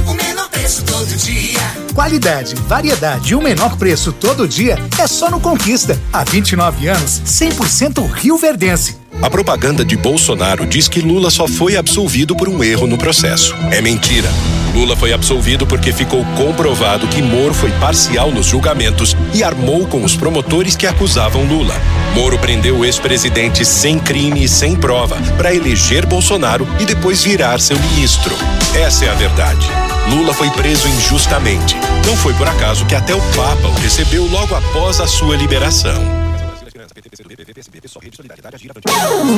Speaker 13: O menor preço todo dia.
Speaker 41: Qualidade, variedade e o menor preço todo dia é só no Conquista. Há 29 anos, 100% Rio Verdense.
Speaker 42: A propaganda de Bolsonaro diz que Lula só foi absolvido por um erro no processo. É mentira. Lula foi absolvido porque ficou comprovado que Moro foi parcial nos julgamentos e armou com os promotores que acusavam Lula. Moro prendeu o ex-presidente sem crime e sem prova para eleger Bolsonaro e depois virar seu ministro. Essa é a verdade. Lula foi preso injustamente. Não foi por acaso que até o Papa o recebeu logo após a sua liberação.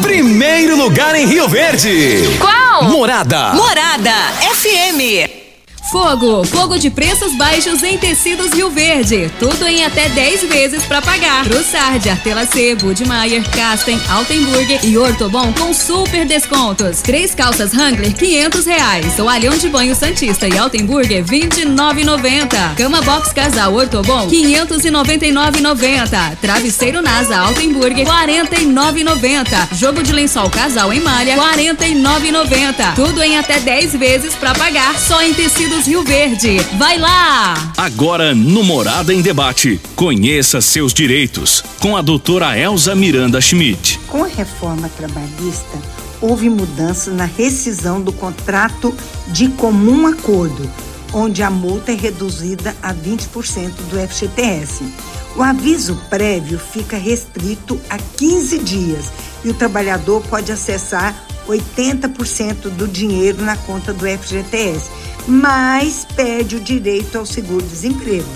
Speaker 2: Primeiro lugar em Rio Verde.
Speaker 33: Qual?
Speaker 2: Morada.
Speaker 33: Morada FM. Fogo, fogo de preços baixos em tecidos Rio Verde. Tudo em até 10 vezes para pagar. Trussard, Artelacê, Budmeier, Casten, Altenburger e Ortobon com super descontos. Três calças Wrangler, 500 reais. Toalhão de banho Santista e Altenburger, 29,90. Cama Box Casal Ortobon, 599,90. Travesseiro NASA Altenburger, 49,90. Jogo de lençol Casal em malha, 49,90. Tudo em até 10 vezes para pagar só em tecidos Rio Verde. Vai lá!
Speaker 11: Agora no Morada em Debate. Conheça seus direitos com a doutora Elza Miranda Schmidt.
Speaker 14: Com a reforma trabalhista, houve mudanças na rescisão do contrato de comum acordo, onde a multa é reduzida a 20% do FGTS. O aviso prévio fica restrito a 15 dias e o trabalhador pode acessar 80% do dinheiro na conta do FGTS, mas perde o direito ao seguro-desemprego.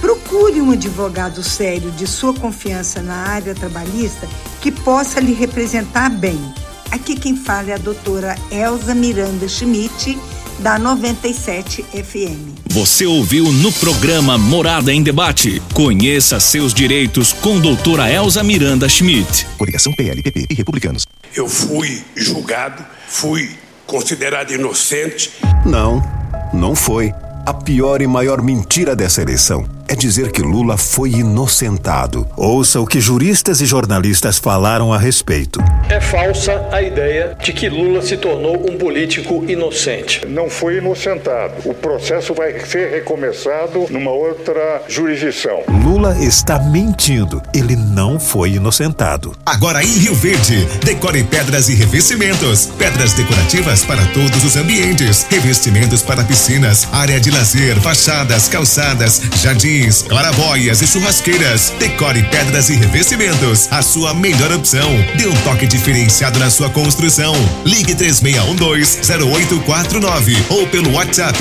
Speaker 14: Procure um advogado sério de sua confiança na área trabalhista que possa lhe representar bem. Aqui quem fala é a doutora Elza Miranda Schmidt, da 97 FM.
Speaker 11: Você ouviu no programa Morada em Debate. Conheça seus direitos com doutora Elza Miranda Schmidt.
Speaker 43: Coligação PLPP e Republicanos.
Speaker 13: Eu fui julgado, fui considerado inocente.
Speaker 43: Não, não foi. A pior e maior mentira dessa eleição é dizer que Lula foi inocentado. Ouça o que juristas e jornalistas falaram a respeito.
Speaker 44: É falsa a ideia de que Lula se tornou um político inocente.
Speaker 45: Não foi inocentado. O processo vai ser recomeçado numa outra jurisdição.
Speaker 43: Lula está mentindo. Ele não foi inocentado.
Speaker 21: Agora em Rio Verde, decore pedras e revestimentos. Pedras decorativas para todos os ambientes. Revestimentos para piscinas, área de lazer, fachadas, calçadas, jardins, clarabóias e churrasqueiras. Decore pedras e revestimentos. A sua melhor opção. Dê um toque diferenciado na sua construção. Ligue 3612-0849 ou pelo WhatsApp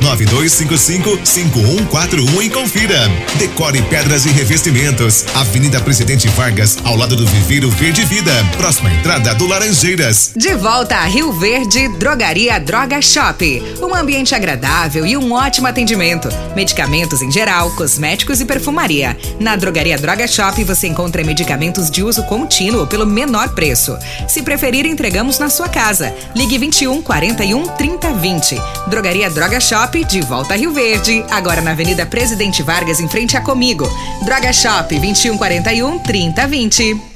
Speaker 21: 99255-5141 e confira. Decore pedras e revestimentos. Avenida Presidente Vargas, ao lado do Viveiro Verde Vida. Próxima entrada do Laranjeiras.
Speaker 1: De volta a Rio Verde, Drogaria Droga Shop. Um ambiente agradável e um ótimo atendimento. Medicamentos em geral, cosméticos e perfumaria. Na Drogaria Droga Shop você encontra medicamentos de uso contínuo pelo menor preço. Se preferir, entregamos na sua casa. Ligue 21 41 30 20. Drogaria Droga Shop, de volta a Rio Verde. Agora na Avenida Presidente Vargas, em frente a Comigo. Droga Shop 21 41 30 20.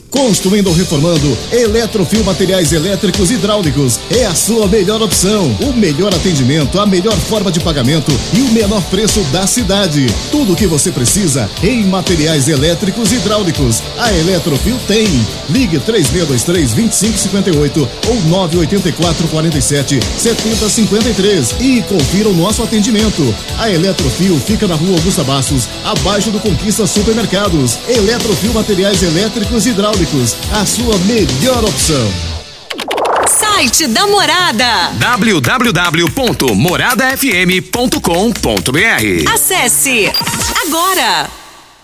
Speaker 17: Construindo ou reformando, Eletrofil Materiais Elétricos e Hidráulicos é a sua melhor opção. O melhor atendimento, a melhor forma de pagamento e o menor preço da cidade. Tudo o que você precisa em materiais elétricos e hidráulicos. A Eletrofil tem. Ligue 3623-2558 ou 984-47-7053 e confira o nosso atendimento. A Eletrofil fica na rua Augusta Bastos, abaixo do Conquista Supermercados. Eletrofil Materiais Elétricos e Hidráulicos, a sua melhor opção.
Speaker 23: Site da Morada.
Speaker 43: www.moradafm.com.br
Speaker 23: Acesse agora.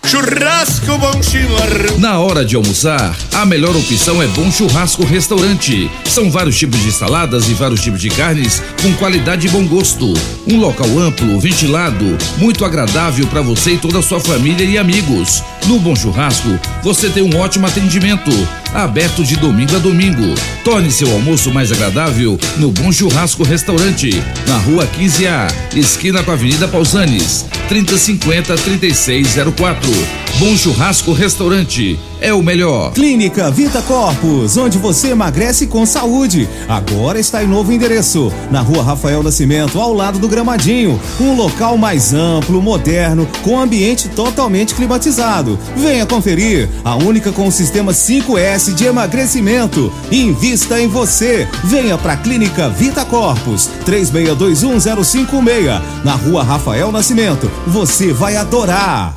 Speaker 13: Churrasco Bom Chimarrão.
Speaker 6: Na hora de almoçar, a melhor opção é Bom Churrasco Restaurante. São vários tipos de saladas e vários tipos de carnes com qualidade e bom gosto. Um local amplo, ventilado, muito agradável para você e toda a sua família e amigos. No Bom Churrasco, você tem um ótimo atendimento, aberto de domingo a domingo. Torne seu almoço mais agradável no Bom Churrasco Restaurante, na Rua 15A, esquina com a Avenida Pausanes, 3050 3604. Bom Churrasco Restaurante é o melhor.
Speaker 17: Clínica Vita Corpus, onde você emagrece com saúde. Agora está em novo endereço, na rua Rafael Nascimento, ao lado do Gramadinho. Um local mais amplo, moderno, com ambiente totalmente climatizado. Venha conferir, a única com o sistema 5S de emagrecimento. Invista em você. Venha para Clínica Vita Corpus, 36210556, na rua Rafael Nascimento. Você vai adorar.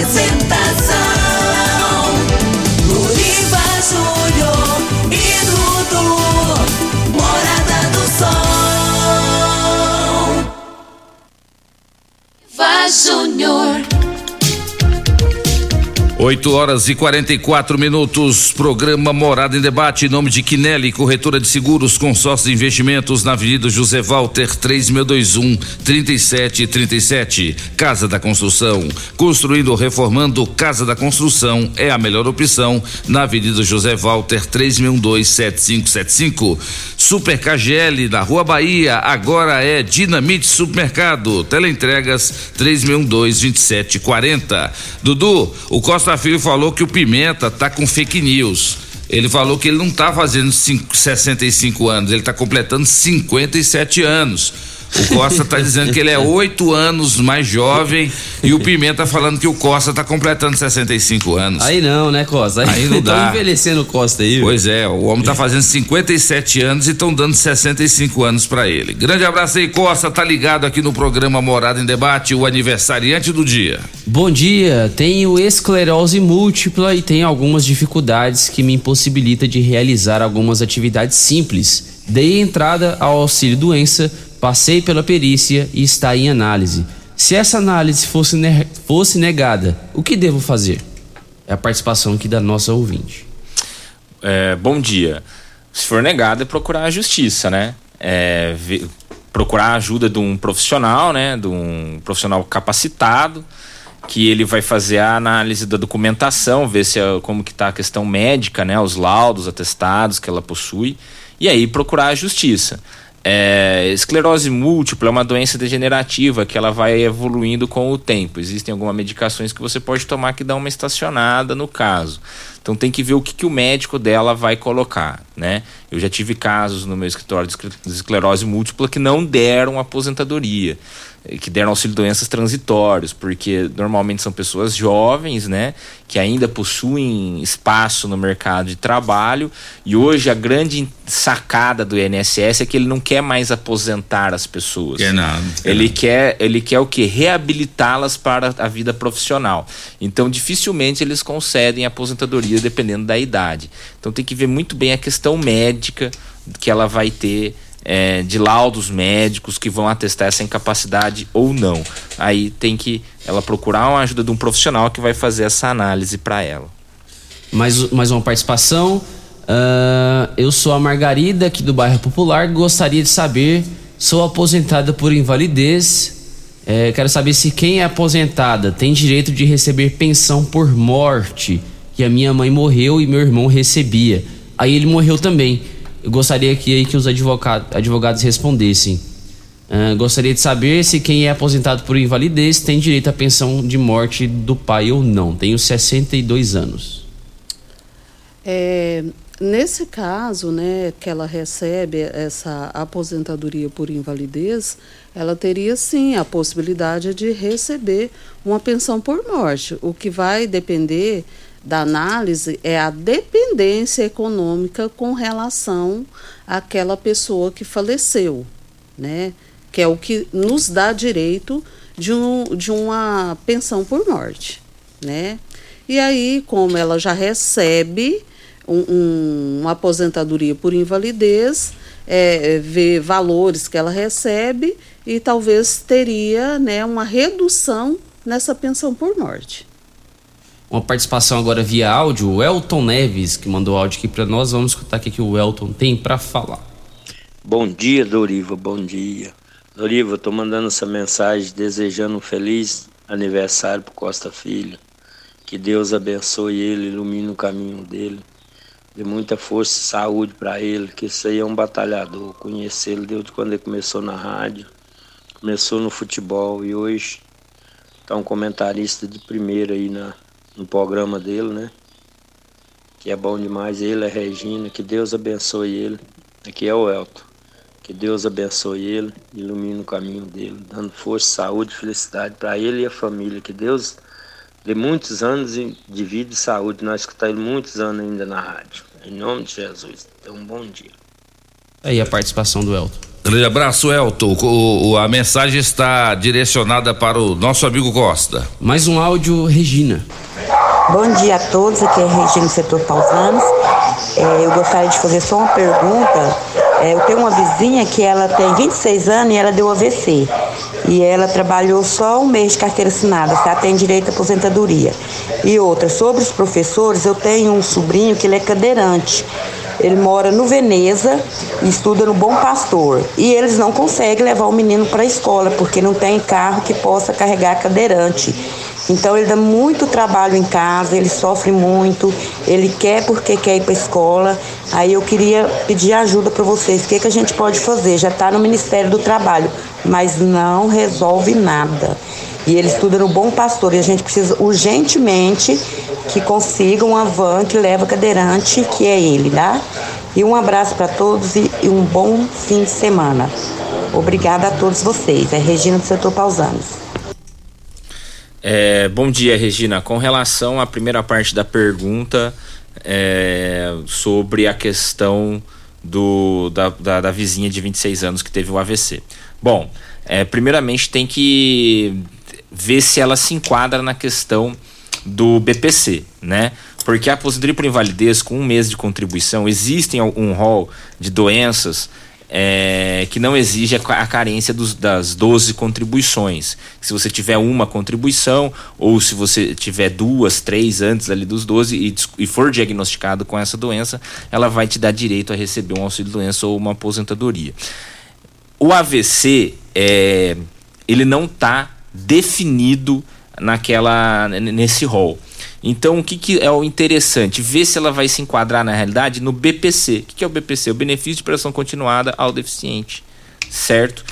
Speaker 23: Apresentação: Luriva Júnior e. Morada do Sol. Vaz Júnior.
Speaker 6: 8 horas e 44 minutos. Programa Morada em Debate. Em nome de Quinelli, corretora de seguros, consórcio de investimentos na Avenida José Walter, 3621 3737. Casa da Construção. Construindo ou reformando, Casa da Construção é a melhor opção na Avenida José Walter, 3612 7575. Super KGL na Rua Bahia, agora é Dinamite Supermercado. Teleentregas 3612 2740. Dudu, o Costa Filho falou que o Pimenta tá com fake news. Ele falou que ele não tá fazendo cinco- 65 anos, ele tá completando 57 anos. O Costa tá dizendo que ele é oito anos mais jovem e o Pimenta falando que o Costa tá completando 65 anos.
Speaker 7: Aí não, né, Costa?
Speaker 6: Aí não <laughs>
Speaker 7: Tão
Speaker 6: dá.
Speaker 7: envelhecendo o Costa aí.
Speaker 6: Pois é, o homem tá fazendo 57 anos e estão dando 65 anos pra ele. Grande abraço aí, Costa, tá ligado aqui no programa Morada em Debate, o aniversariante do dia.
Speaker 7: Bom dia, tenho esclerose múltipla e tenho algumas dificuldades que me impossibilita de realizar algumas atividades simples. Dei entrada ao auxílio doença, passei pela perícia e está em análise. Se essa análise fosse, ne- fosse negada, o que devo fazer? É a participação aqui da nossa ouvinte.
Speaker 9: É, bom dia. Se for negado, é procurar a justiça, né? É, procurar a ajuda de um profissional, né? De um profissional capacitado, que ele vai fazer a análise da documentação, ver se é- como que tá a questão médica, né? Os laudos, atestados que ela possui, e aí procurar a justiça. É, esclerose múltipla é uma doença degenerativa que ela vai evoluindo com o tempo. Existem algumas medicações que você pode tomar que dá uma estacionada no caso. Então tem que ver o que, que o médico dela vai colocar, né? Eu já tive casos no meu escritório de escler- de esclerose múltipla que não deram aposentadoria, que deram auxílio doenças transitórios, porque normalmente são pessoas jovens, né, que ainda possuem espaço no mercado de trabalho, e hoje a grande sacada do INSS é que ele não quer mais aposentar as pessoas.
Speaker 6: Quer nada, quer
Speaker 9: ele quer, ele quer o que? Reabilitá-las para a vida profissional. Então, dificilmente eles concedem aposentadoria dependendo da idade. Então, tem que ver muito bem a questão médica que ela vai ter. É, de laudos médicos que vão atestar essa incapacidade ou não. Aí tem que ela procurar uma ajuda de um profissional que vai fazer essa análise para ela.
Speaker 7: Mais, mais uma participação. Ah, eu sou a Margarida, aqui do bairro Popular. Gostaria de saber, sou aposentada por invalidez. Eh, quero saber se quem é aposentada tem direito de receber pensão por morte, que a minha mãe morreu e meu irmão recebia. Aí ele morreu também. Eu gostaria que, aí que os advogado, advogados respondessem. Ah, gostaria de saber se quem é aposentado por invalidez tem direito à pensão de morte do pai ou não. Tenho 62 anos.
Speaker 10: É, nesse caso, né, que ela recebe essa aposentadoria por invalidez, ela teria sim a possibilidade de receber uma pensão por morte. O que vai depender da análise é a dependência econômica com relação àquela pessoa que faleceu, né? Que é o que nos dá direito de, um, de uma pensão por morte, né? E aí, como ela já recebe um- um- uma aposentadoria por invalidez, é, é, valores que ela recebe e talvez teria né, uma redução nessa pensão por morte.
Speaker 7: Uma participação agora via áudio, o Elton Neves, que mandou áudio aqui pra nós. Vamos escutar o que o Elton tem pra falar.
Speaker 46: Bom dia, Doriva, bom dia. Doriva, tô mandando essa mensagem desejando um feliz aniversário pro Costa Filho. Que Deus abençoe ele, ilumine o caminho dele. Dê muita força e saúde para ele, que isso aí é um batalhador. Conhecê-lo desde quando ele começou na rádio, começou no futebol e hoje tá um comentarista de primeira aí na no programa dele, né? Que é bom demais. Ele, a Regina, que Deus abençoe ele. Aqui é o Elton. Que Deus abençoe ele, ilumine o caminho dele, dando força, saúde e felicidade para ele e a família. Que Deus dê muitos anos de vida e saúde. Nós que estamos muitos anos ainda na rádio. Em nome de Jesus. Então, um bom dia.
Speaker 7: Aí a participação do Elton.
Speaker 6: Grande abraço, Elton. O, o, a mensagem está direcionada para o nosso amigo Costa.
Speaker 7: Mais um áudio, Regina.
Speaker 47: Bom dia a todos, aqui é Regina Setor Pausanos. É, eu gostaria de fazer só uma pergunta. É, eu tenho uma vizinha que ela tem 26 anos e ela deu AVC. E ela trabalhou só um mês de carteira assinada, tá? Tem direito à aposentadoria. E outra, sobre os professores, eu tenho um sobrinho que ele é cadeirante. Ele mora no Veneza e estuda no Bom Pastor. E eles não conseguem levar o menino para a escola porque não tem carro que possa carregar cadeirante. Então ele dá muito trabalho em casa, ele sofre muito, ele quer porque quer ir para a escola. Aí eu queria pedir ajuda para vocês. O que, que a gente pode fazer? Já está no Ministério do Trabalho, mas não resolve nada. E ele estuda no Bom Pastor e a gente precisa urgentemente que consiga uma van que leva cadeirante, que é ele, tá? E um abraço para todos e, e, um bom fim de semana. Obrigada a todos vocês. É Regina do Setor Pausanos.
Speaker 9: É, bom dia, Regina. Com relação à primeira parte da pergunta é, sobre a questão do, da, da, da, vizinha de 26 anos que teve o AVC. Bom, é, primeiramente tem que ver se ela se enquadra na questão do BPC, né? Porque a aposentadoria por invalidez com um mês de contribuição existem um rol de doenças é, que não exige a, carência dos, das 12 contribuições. Se você tiver uma contribuição, ou se você tiver duas, três antes ali dos 12 e, e for diagnosticado com essa doença, ela vai te dar direito a receber um auxílio doença ou uma aposentadoria. O AVC, é, ele não está definido naquela nesse rol. Então, o que, que é o interessante? Ver se ela vai se enquadrar na realidade no BPC. O que, que é o BPC? O benefício de prestação continuada ao deficiente, certo?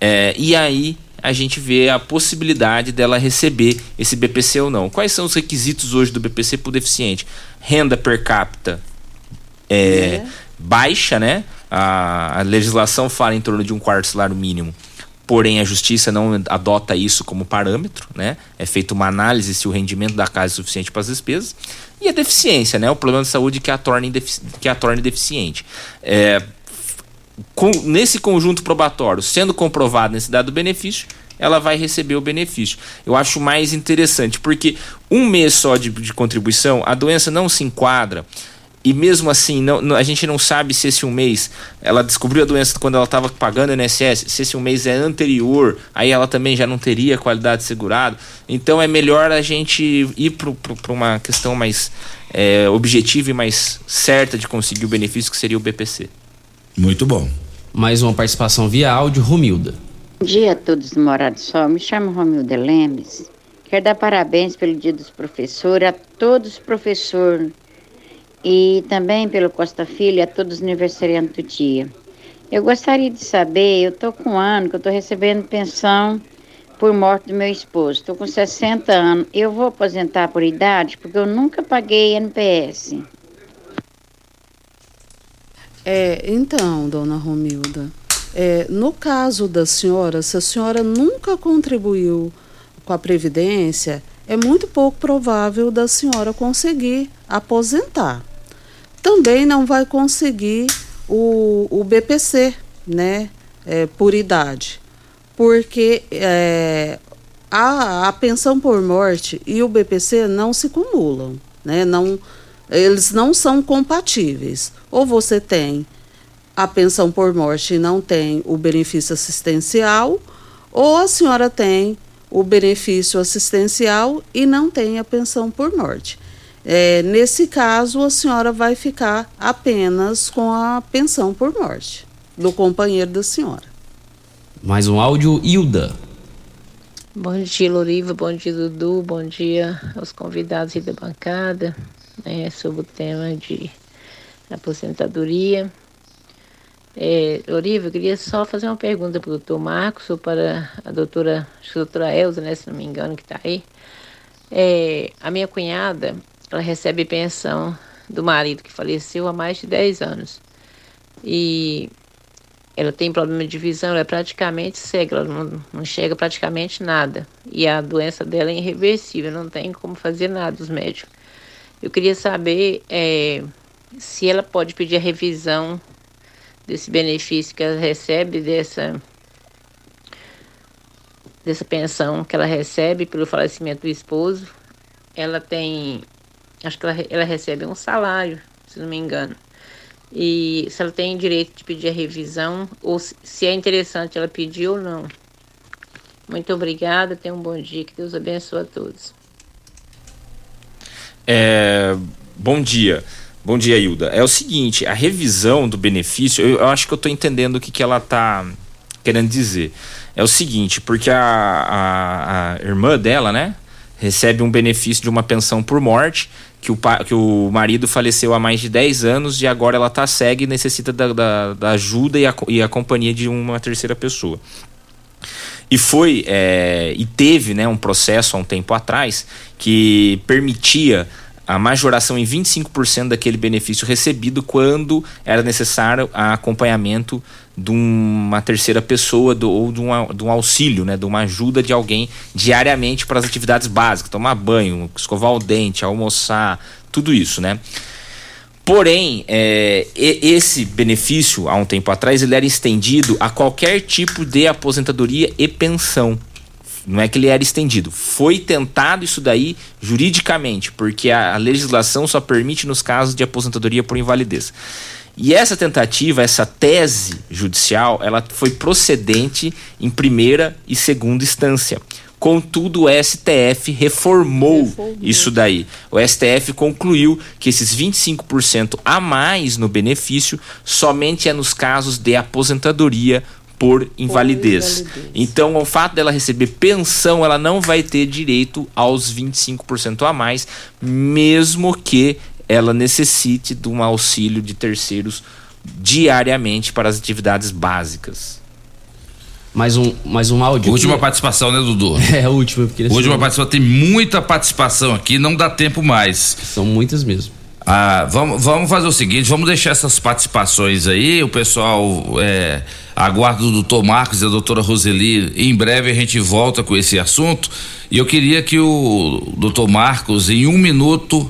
Speaker 9: É, e aí a gente vê a possibilidade dela receber esse BPC ou não. Quais são os requisitos hoje do BPC para o deficiente? Renda per capita é, é. baixa, né? A, a legislação fala em torno de um quarto salário mínimo porém a justiça não adota isso como parâmetro, né? É feita uma análise se o rendimento da casa é suficiente para as despesas. E a deficiência, né? O problema de saúde que a torne, que a torne deficiente. É, com, nesse conjunto probatório, sendo comprovado nesse dado benefício, ela vai receber o benefício. Eu acho mais interessante, porque um mês só de, de contribuição, a doença não se enquadra e mesmo assim, não, não, a gente não sabe se esse um mês ela descobriu a doença quando ela estava pagando INSS, se esse um mês é anterior, aí ela também já não teria qualidade segurada. Então é melhor a gente ir para uma questão mais é, objetiva e mais certa de conseguir o benefício, que seria o BPC.
Speaker 6: Muito bom.
Speaker 7: Mais uma participação via áudio, Romilda.
Speaker 48: Bom dia a todos do Morado Sol. Me chamo Romilda Lemes. Quero dar parabéns pelo Dia dos Professores a todos os professores e também pelo Costa Filho a todos os aniversariantes do dia. Eu gostaria de saber, eu estou com um ano que eu estou recebendo pensão por morte do meu esposo. Estou com 60 anos. Eu vou aposentar por idade porque eu nunca paguei NPS.
Speaker 10: É, então, dona Romilda, é, no caso da senhora, se a senhora nunca contribuiu com a Previdência, é muito pouco provável da senhora conseguir aposentar também não vai conseguir o, o BPC, né, é, por idade, porque é, a, a pensão por morte e o BPC não se cumulam, né, não, eles não são compatíveis. Ou você tem a pensão por morte e não tem o benefício assistencial, ou a senhora tem o benefício assistencial e não tem a pensão por morte. É, nesse caso, a senhora vai ficar apenas com a pensão por morte do companheiro da senhora.
Speaker 7: Mais um áudio, Hilda.
Speaker 49: Bom dia, Loriva. Bom dia, Dudu. Bom dia aos convidados da bancada né, sobre o tema de aposentadoria. É, Loriva, eu queria só fazer uma pergunta para o doutor Marcos ou para a doutora, acho que a doutora Elza, né, se não me engano, que está aí. É, a minha cunhada, ela recebe pensão do marido que faleceu há mais de 10 anos. E ela tem problema de visão, ela é praticamente cega, ela não, não enxerga praticamente nada. E a doença dela é irreversível, não tem como fazer nada os médicos. Eu queria saber é, se ela pode pedir a revisão desse benefício que ela recebe, dessa, dessa pensão que ela recebe pelo falecimento do esposo. Ela tem, acho que ela, ela recebe um salário, se não me engano e se ela tem direito de pedir a revisão ou se é interessante ela pedir ou não. Muito obrigada, tenha um bom dia, que Deus abençoe a todos.
Speaker 9: É, bom dia. Bom dia, Hilda. É o seguinte, a revisão do benefício, eu, eu acho que eu estou entendendo o que, que ela está querendo dizer. É o seguinte, porque a, a, a irmã dela, né, recebe um benefício de uma pensão por morte que o, que o marido faleceu há mais de 10 anos e agora ela está cega e necessita da, da, da ajuda e a, e a companhia de uma terceira pessoa. E foi é, e teve né, um processo há um tempo atrás que permitia a majoração em 25% daquele benefício recebido quando era necessário acompanhamento de uma terceira pessoa do, ou de um, de um auxílio, né, de uma ajuda de alguém diariamente para as atividades básicas, tomar banho, escovar o dente, almoçar, tudo isso, né? Porém, é, esse benefício, há um tempo atrás, ele era estendido a qualquer tipo de aposentadoria e pensão. Não é que ele era estendido. Foi tentado isso daí juridicamente, porque a, a legislação só permite nos casos de aposentadoria por invalidez. E essa tentativa, essa tese judicial, ela foi procedente em primeira e segunda instância. Contudo, o STF reformou, reformou, isso daí. O STF concluiu que esses 25% a mais no benefício somente é nos casos de aposentadoria por invalidez. por invalidez. Então, o fato dela receber pensão, ela não vai ter direito aos 25% a mais, mesmo que ela necessite de um auxílio de terceiros diariamente para as atividades básicas.
Speaker 7: Mais um, mais um áudio.
Speaker 6: Última aqui. participação, né, Dudu? <laughs>
Speaker 7: É, a última. Porque
Speaker 6: última participação. Tem muita participação aqui, não dá tempo mais.
Speaker 7: São muitas mesmo.
Speaker 6: Ah, vamos, vamos fazer o seguinte, vamos deixar essas participações aí, o pessoal é, aguarda o doutor Marcos e a doutora Roseli, em breve a gente volta com esse assunto, e eu queria que o doutor Marcos, em um minuto,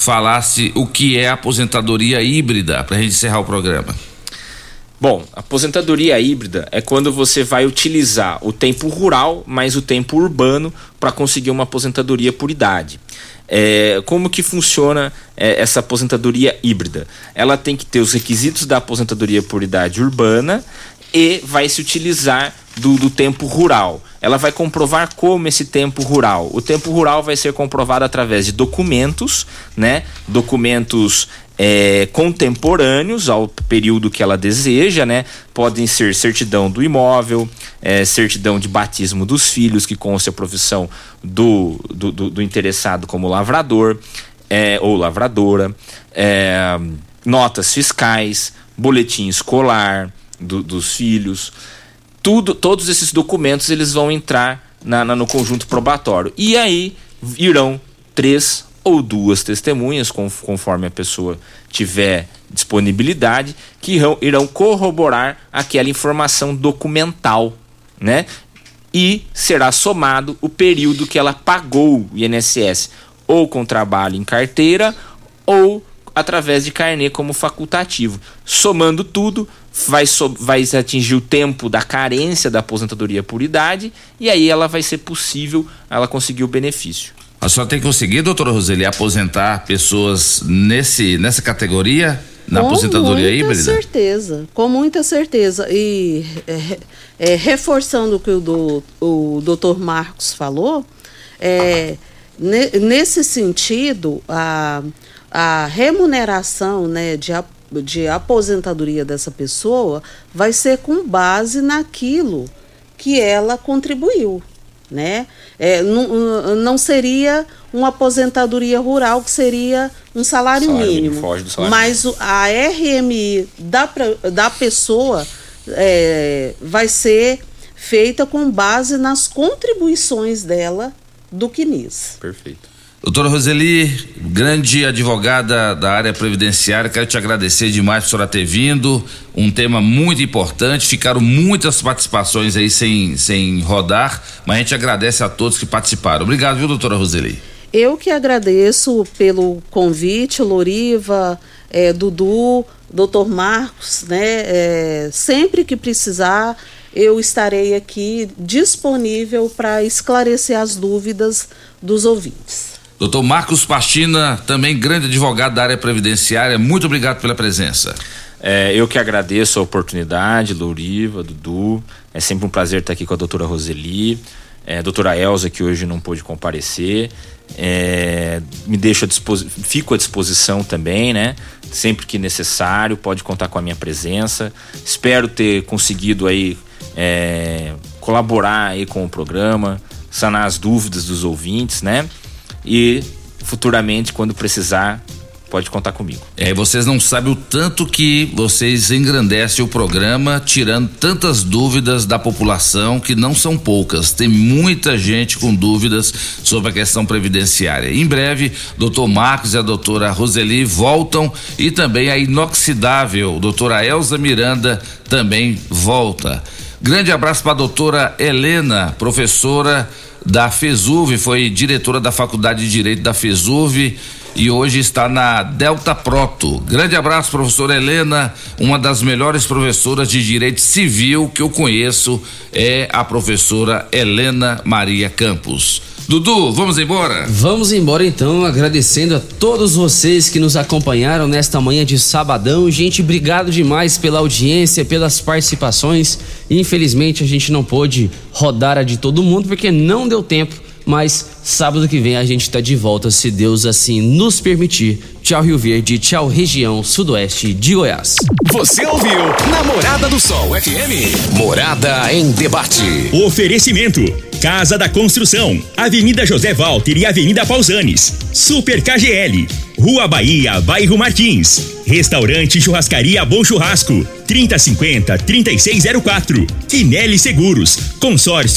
Speaker 6: falasse o que é aposentadoria híbrida, para a gente encerrar o programa.
Speaker 9: Bom, aposentadoria híbrida é quando você vai utilizar o tempo rural mais o tempo urbano para conseguir uma aposentadoria por idade. É, como que funciona é, essa aposentadoria híbrida? Ela tem que ter os requisitos da aposentadoria por idade urbana e vai se utilizar do, do, tempo rural. Ela vai comprovar como esse tempo rural. O tempo rural vai ser comprovado através de documentos, né? Documentos é, contemporâneos ao período que ela deseja, né? Podem ser certidão do imóvel, é, certidão de batismo dos filhos, que consta a profissão do, do, do, do interessado como lavrador é, ou lavradora, é, notas fiscais, boletim escolar do, dos filhos tudo, todos esses documentos eles vão entrar na, na, no conjunto probatório. E aí irão três ou duas testemunhas, conforme a pessoa tiver disponibilidade, que irão, irão corroborar aquela informação documental, né? E será somado o período que ela pagou o INSS, ou com trabalho em carteira, ou através de carnê como facultativo. Somando tudo, vai, so, vai atingir o tempo da carência da aposentadoria por idade e aí ela vai ser possível ela conseguir o benefício.
Speaker 6: A senhora tem conseguido, doutora Roseli, aposentar pessoas nesse, nessa categoria? Na
Speaker 10: com
Speaker 6: aposentadoria
Speaker 10: híbrida?
Speaker 6: Com
Speaker 10: muita certeza, com muita certeza. E é, é, reforçando o que o, do, o doutor Marcos falou, é, ne, nesse sentido, a, a remuneração né, de de aposentadoria dessa pessoa vai ser com base naquilo que ela contribuiu, né? É, não, não seria uma aposentadoria rural que seria um salário, salário mínimo, salário mas mínimo. a RMI da, da pessoa é, vai ser feita com base nas contribuições dela do CNIS.
Speaker 9: Perfeito.
Speaker 6: Doutora Roseli, grande advogada da área previdenciária, quero te agradecer demais por ter vindo. Um tema muito importante, ficaram muitas participações aí sem, sem rodar, mas a gente agradece a todos que participaram. Obrigado, viu, doutora Roseli?
Speaker 10: Eu que agradeço pelo convite, Loriva, é, Dudu, doutor Marcos, né? É, sempre que precisar, eu estarei aqui disponível para esclarecer as dúvidas dos ouvintes.
Speaker 6: Doutor Marcos Pastina, também grande advogado da área previdenciária, muito obrigado pela presença.
Speaker 9: É, eu que agradeço a oportunidade, Louriva, Dudu. É sempre um prazer estar aqui com a doutora Roseli, é, a doutora Elza, que hoje não pôde comparecer. É, me deixo à fico à disposição também, né? Sempre que necessário, pode contar com a minha presença. Espero ter conseguido aí é, colaborar aí com o programa, sanar as dúvidas dos ouvintes, né? E futuramente, quando precisar, pode contar comigo.
Speaker 6: É, vocês não sabem o tanto que vocês engrandecem o programa, tirando tantas dúvidas da população, que não são poucas. Tem muita gente com dúvidas sobre a questão previdenciária. Em breve, doutor Marcos e a doutora Roseli voltam e também a inoxidável, doutora Elza Miranda, também volta. Grande abraço para a doutora Helena, professora da FESUV, foi diretora da Faculdade de Direito da FESUV e hoje está na Delta Proto. Grande abraço, professora Helena, uma das melhores professoras de Direito Civil que eu conheço é a professora Helena Maria Campos. Dudu, vamos embora?
Speaker 7: Vamos embora então, agradecendo a todos vocês que nos acompanharam nesta manhã de sabadão. Gente, obrigado demais pela audiência, pelas participações. Infelizmente a gente não pôde rodar a de todo mundo porque não deu tempo, mas sábado que vem a gente está de volta, se Deus assim nos permitir. Tchau Rio Verde, tchau região sudoeste de Goiás.
Speaker 2: Você ouviu Namorada do Sol FM. Morada em debate.
Speaker 4: Oferecimento Casa da Construção, Avenida José Walter e Avenida Pausanes. Super KGL, Rua Bahia, Bairro Martins. Restaurante Churrascaria Bom Churrasco, 3050-3604. Quinelli Seguros, Consórcio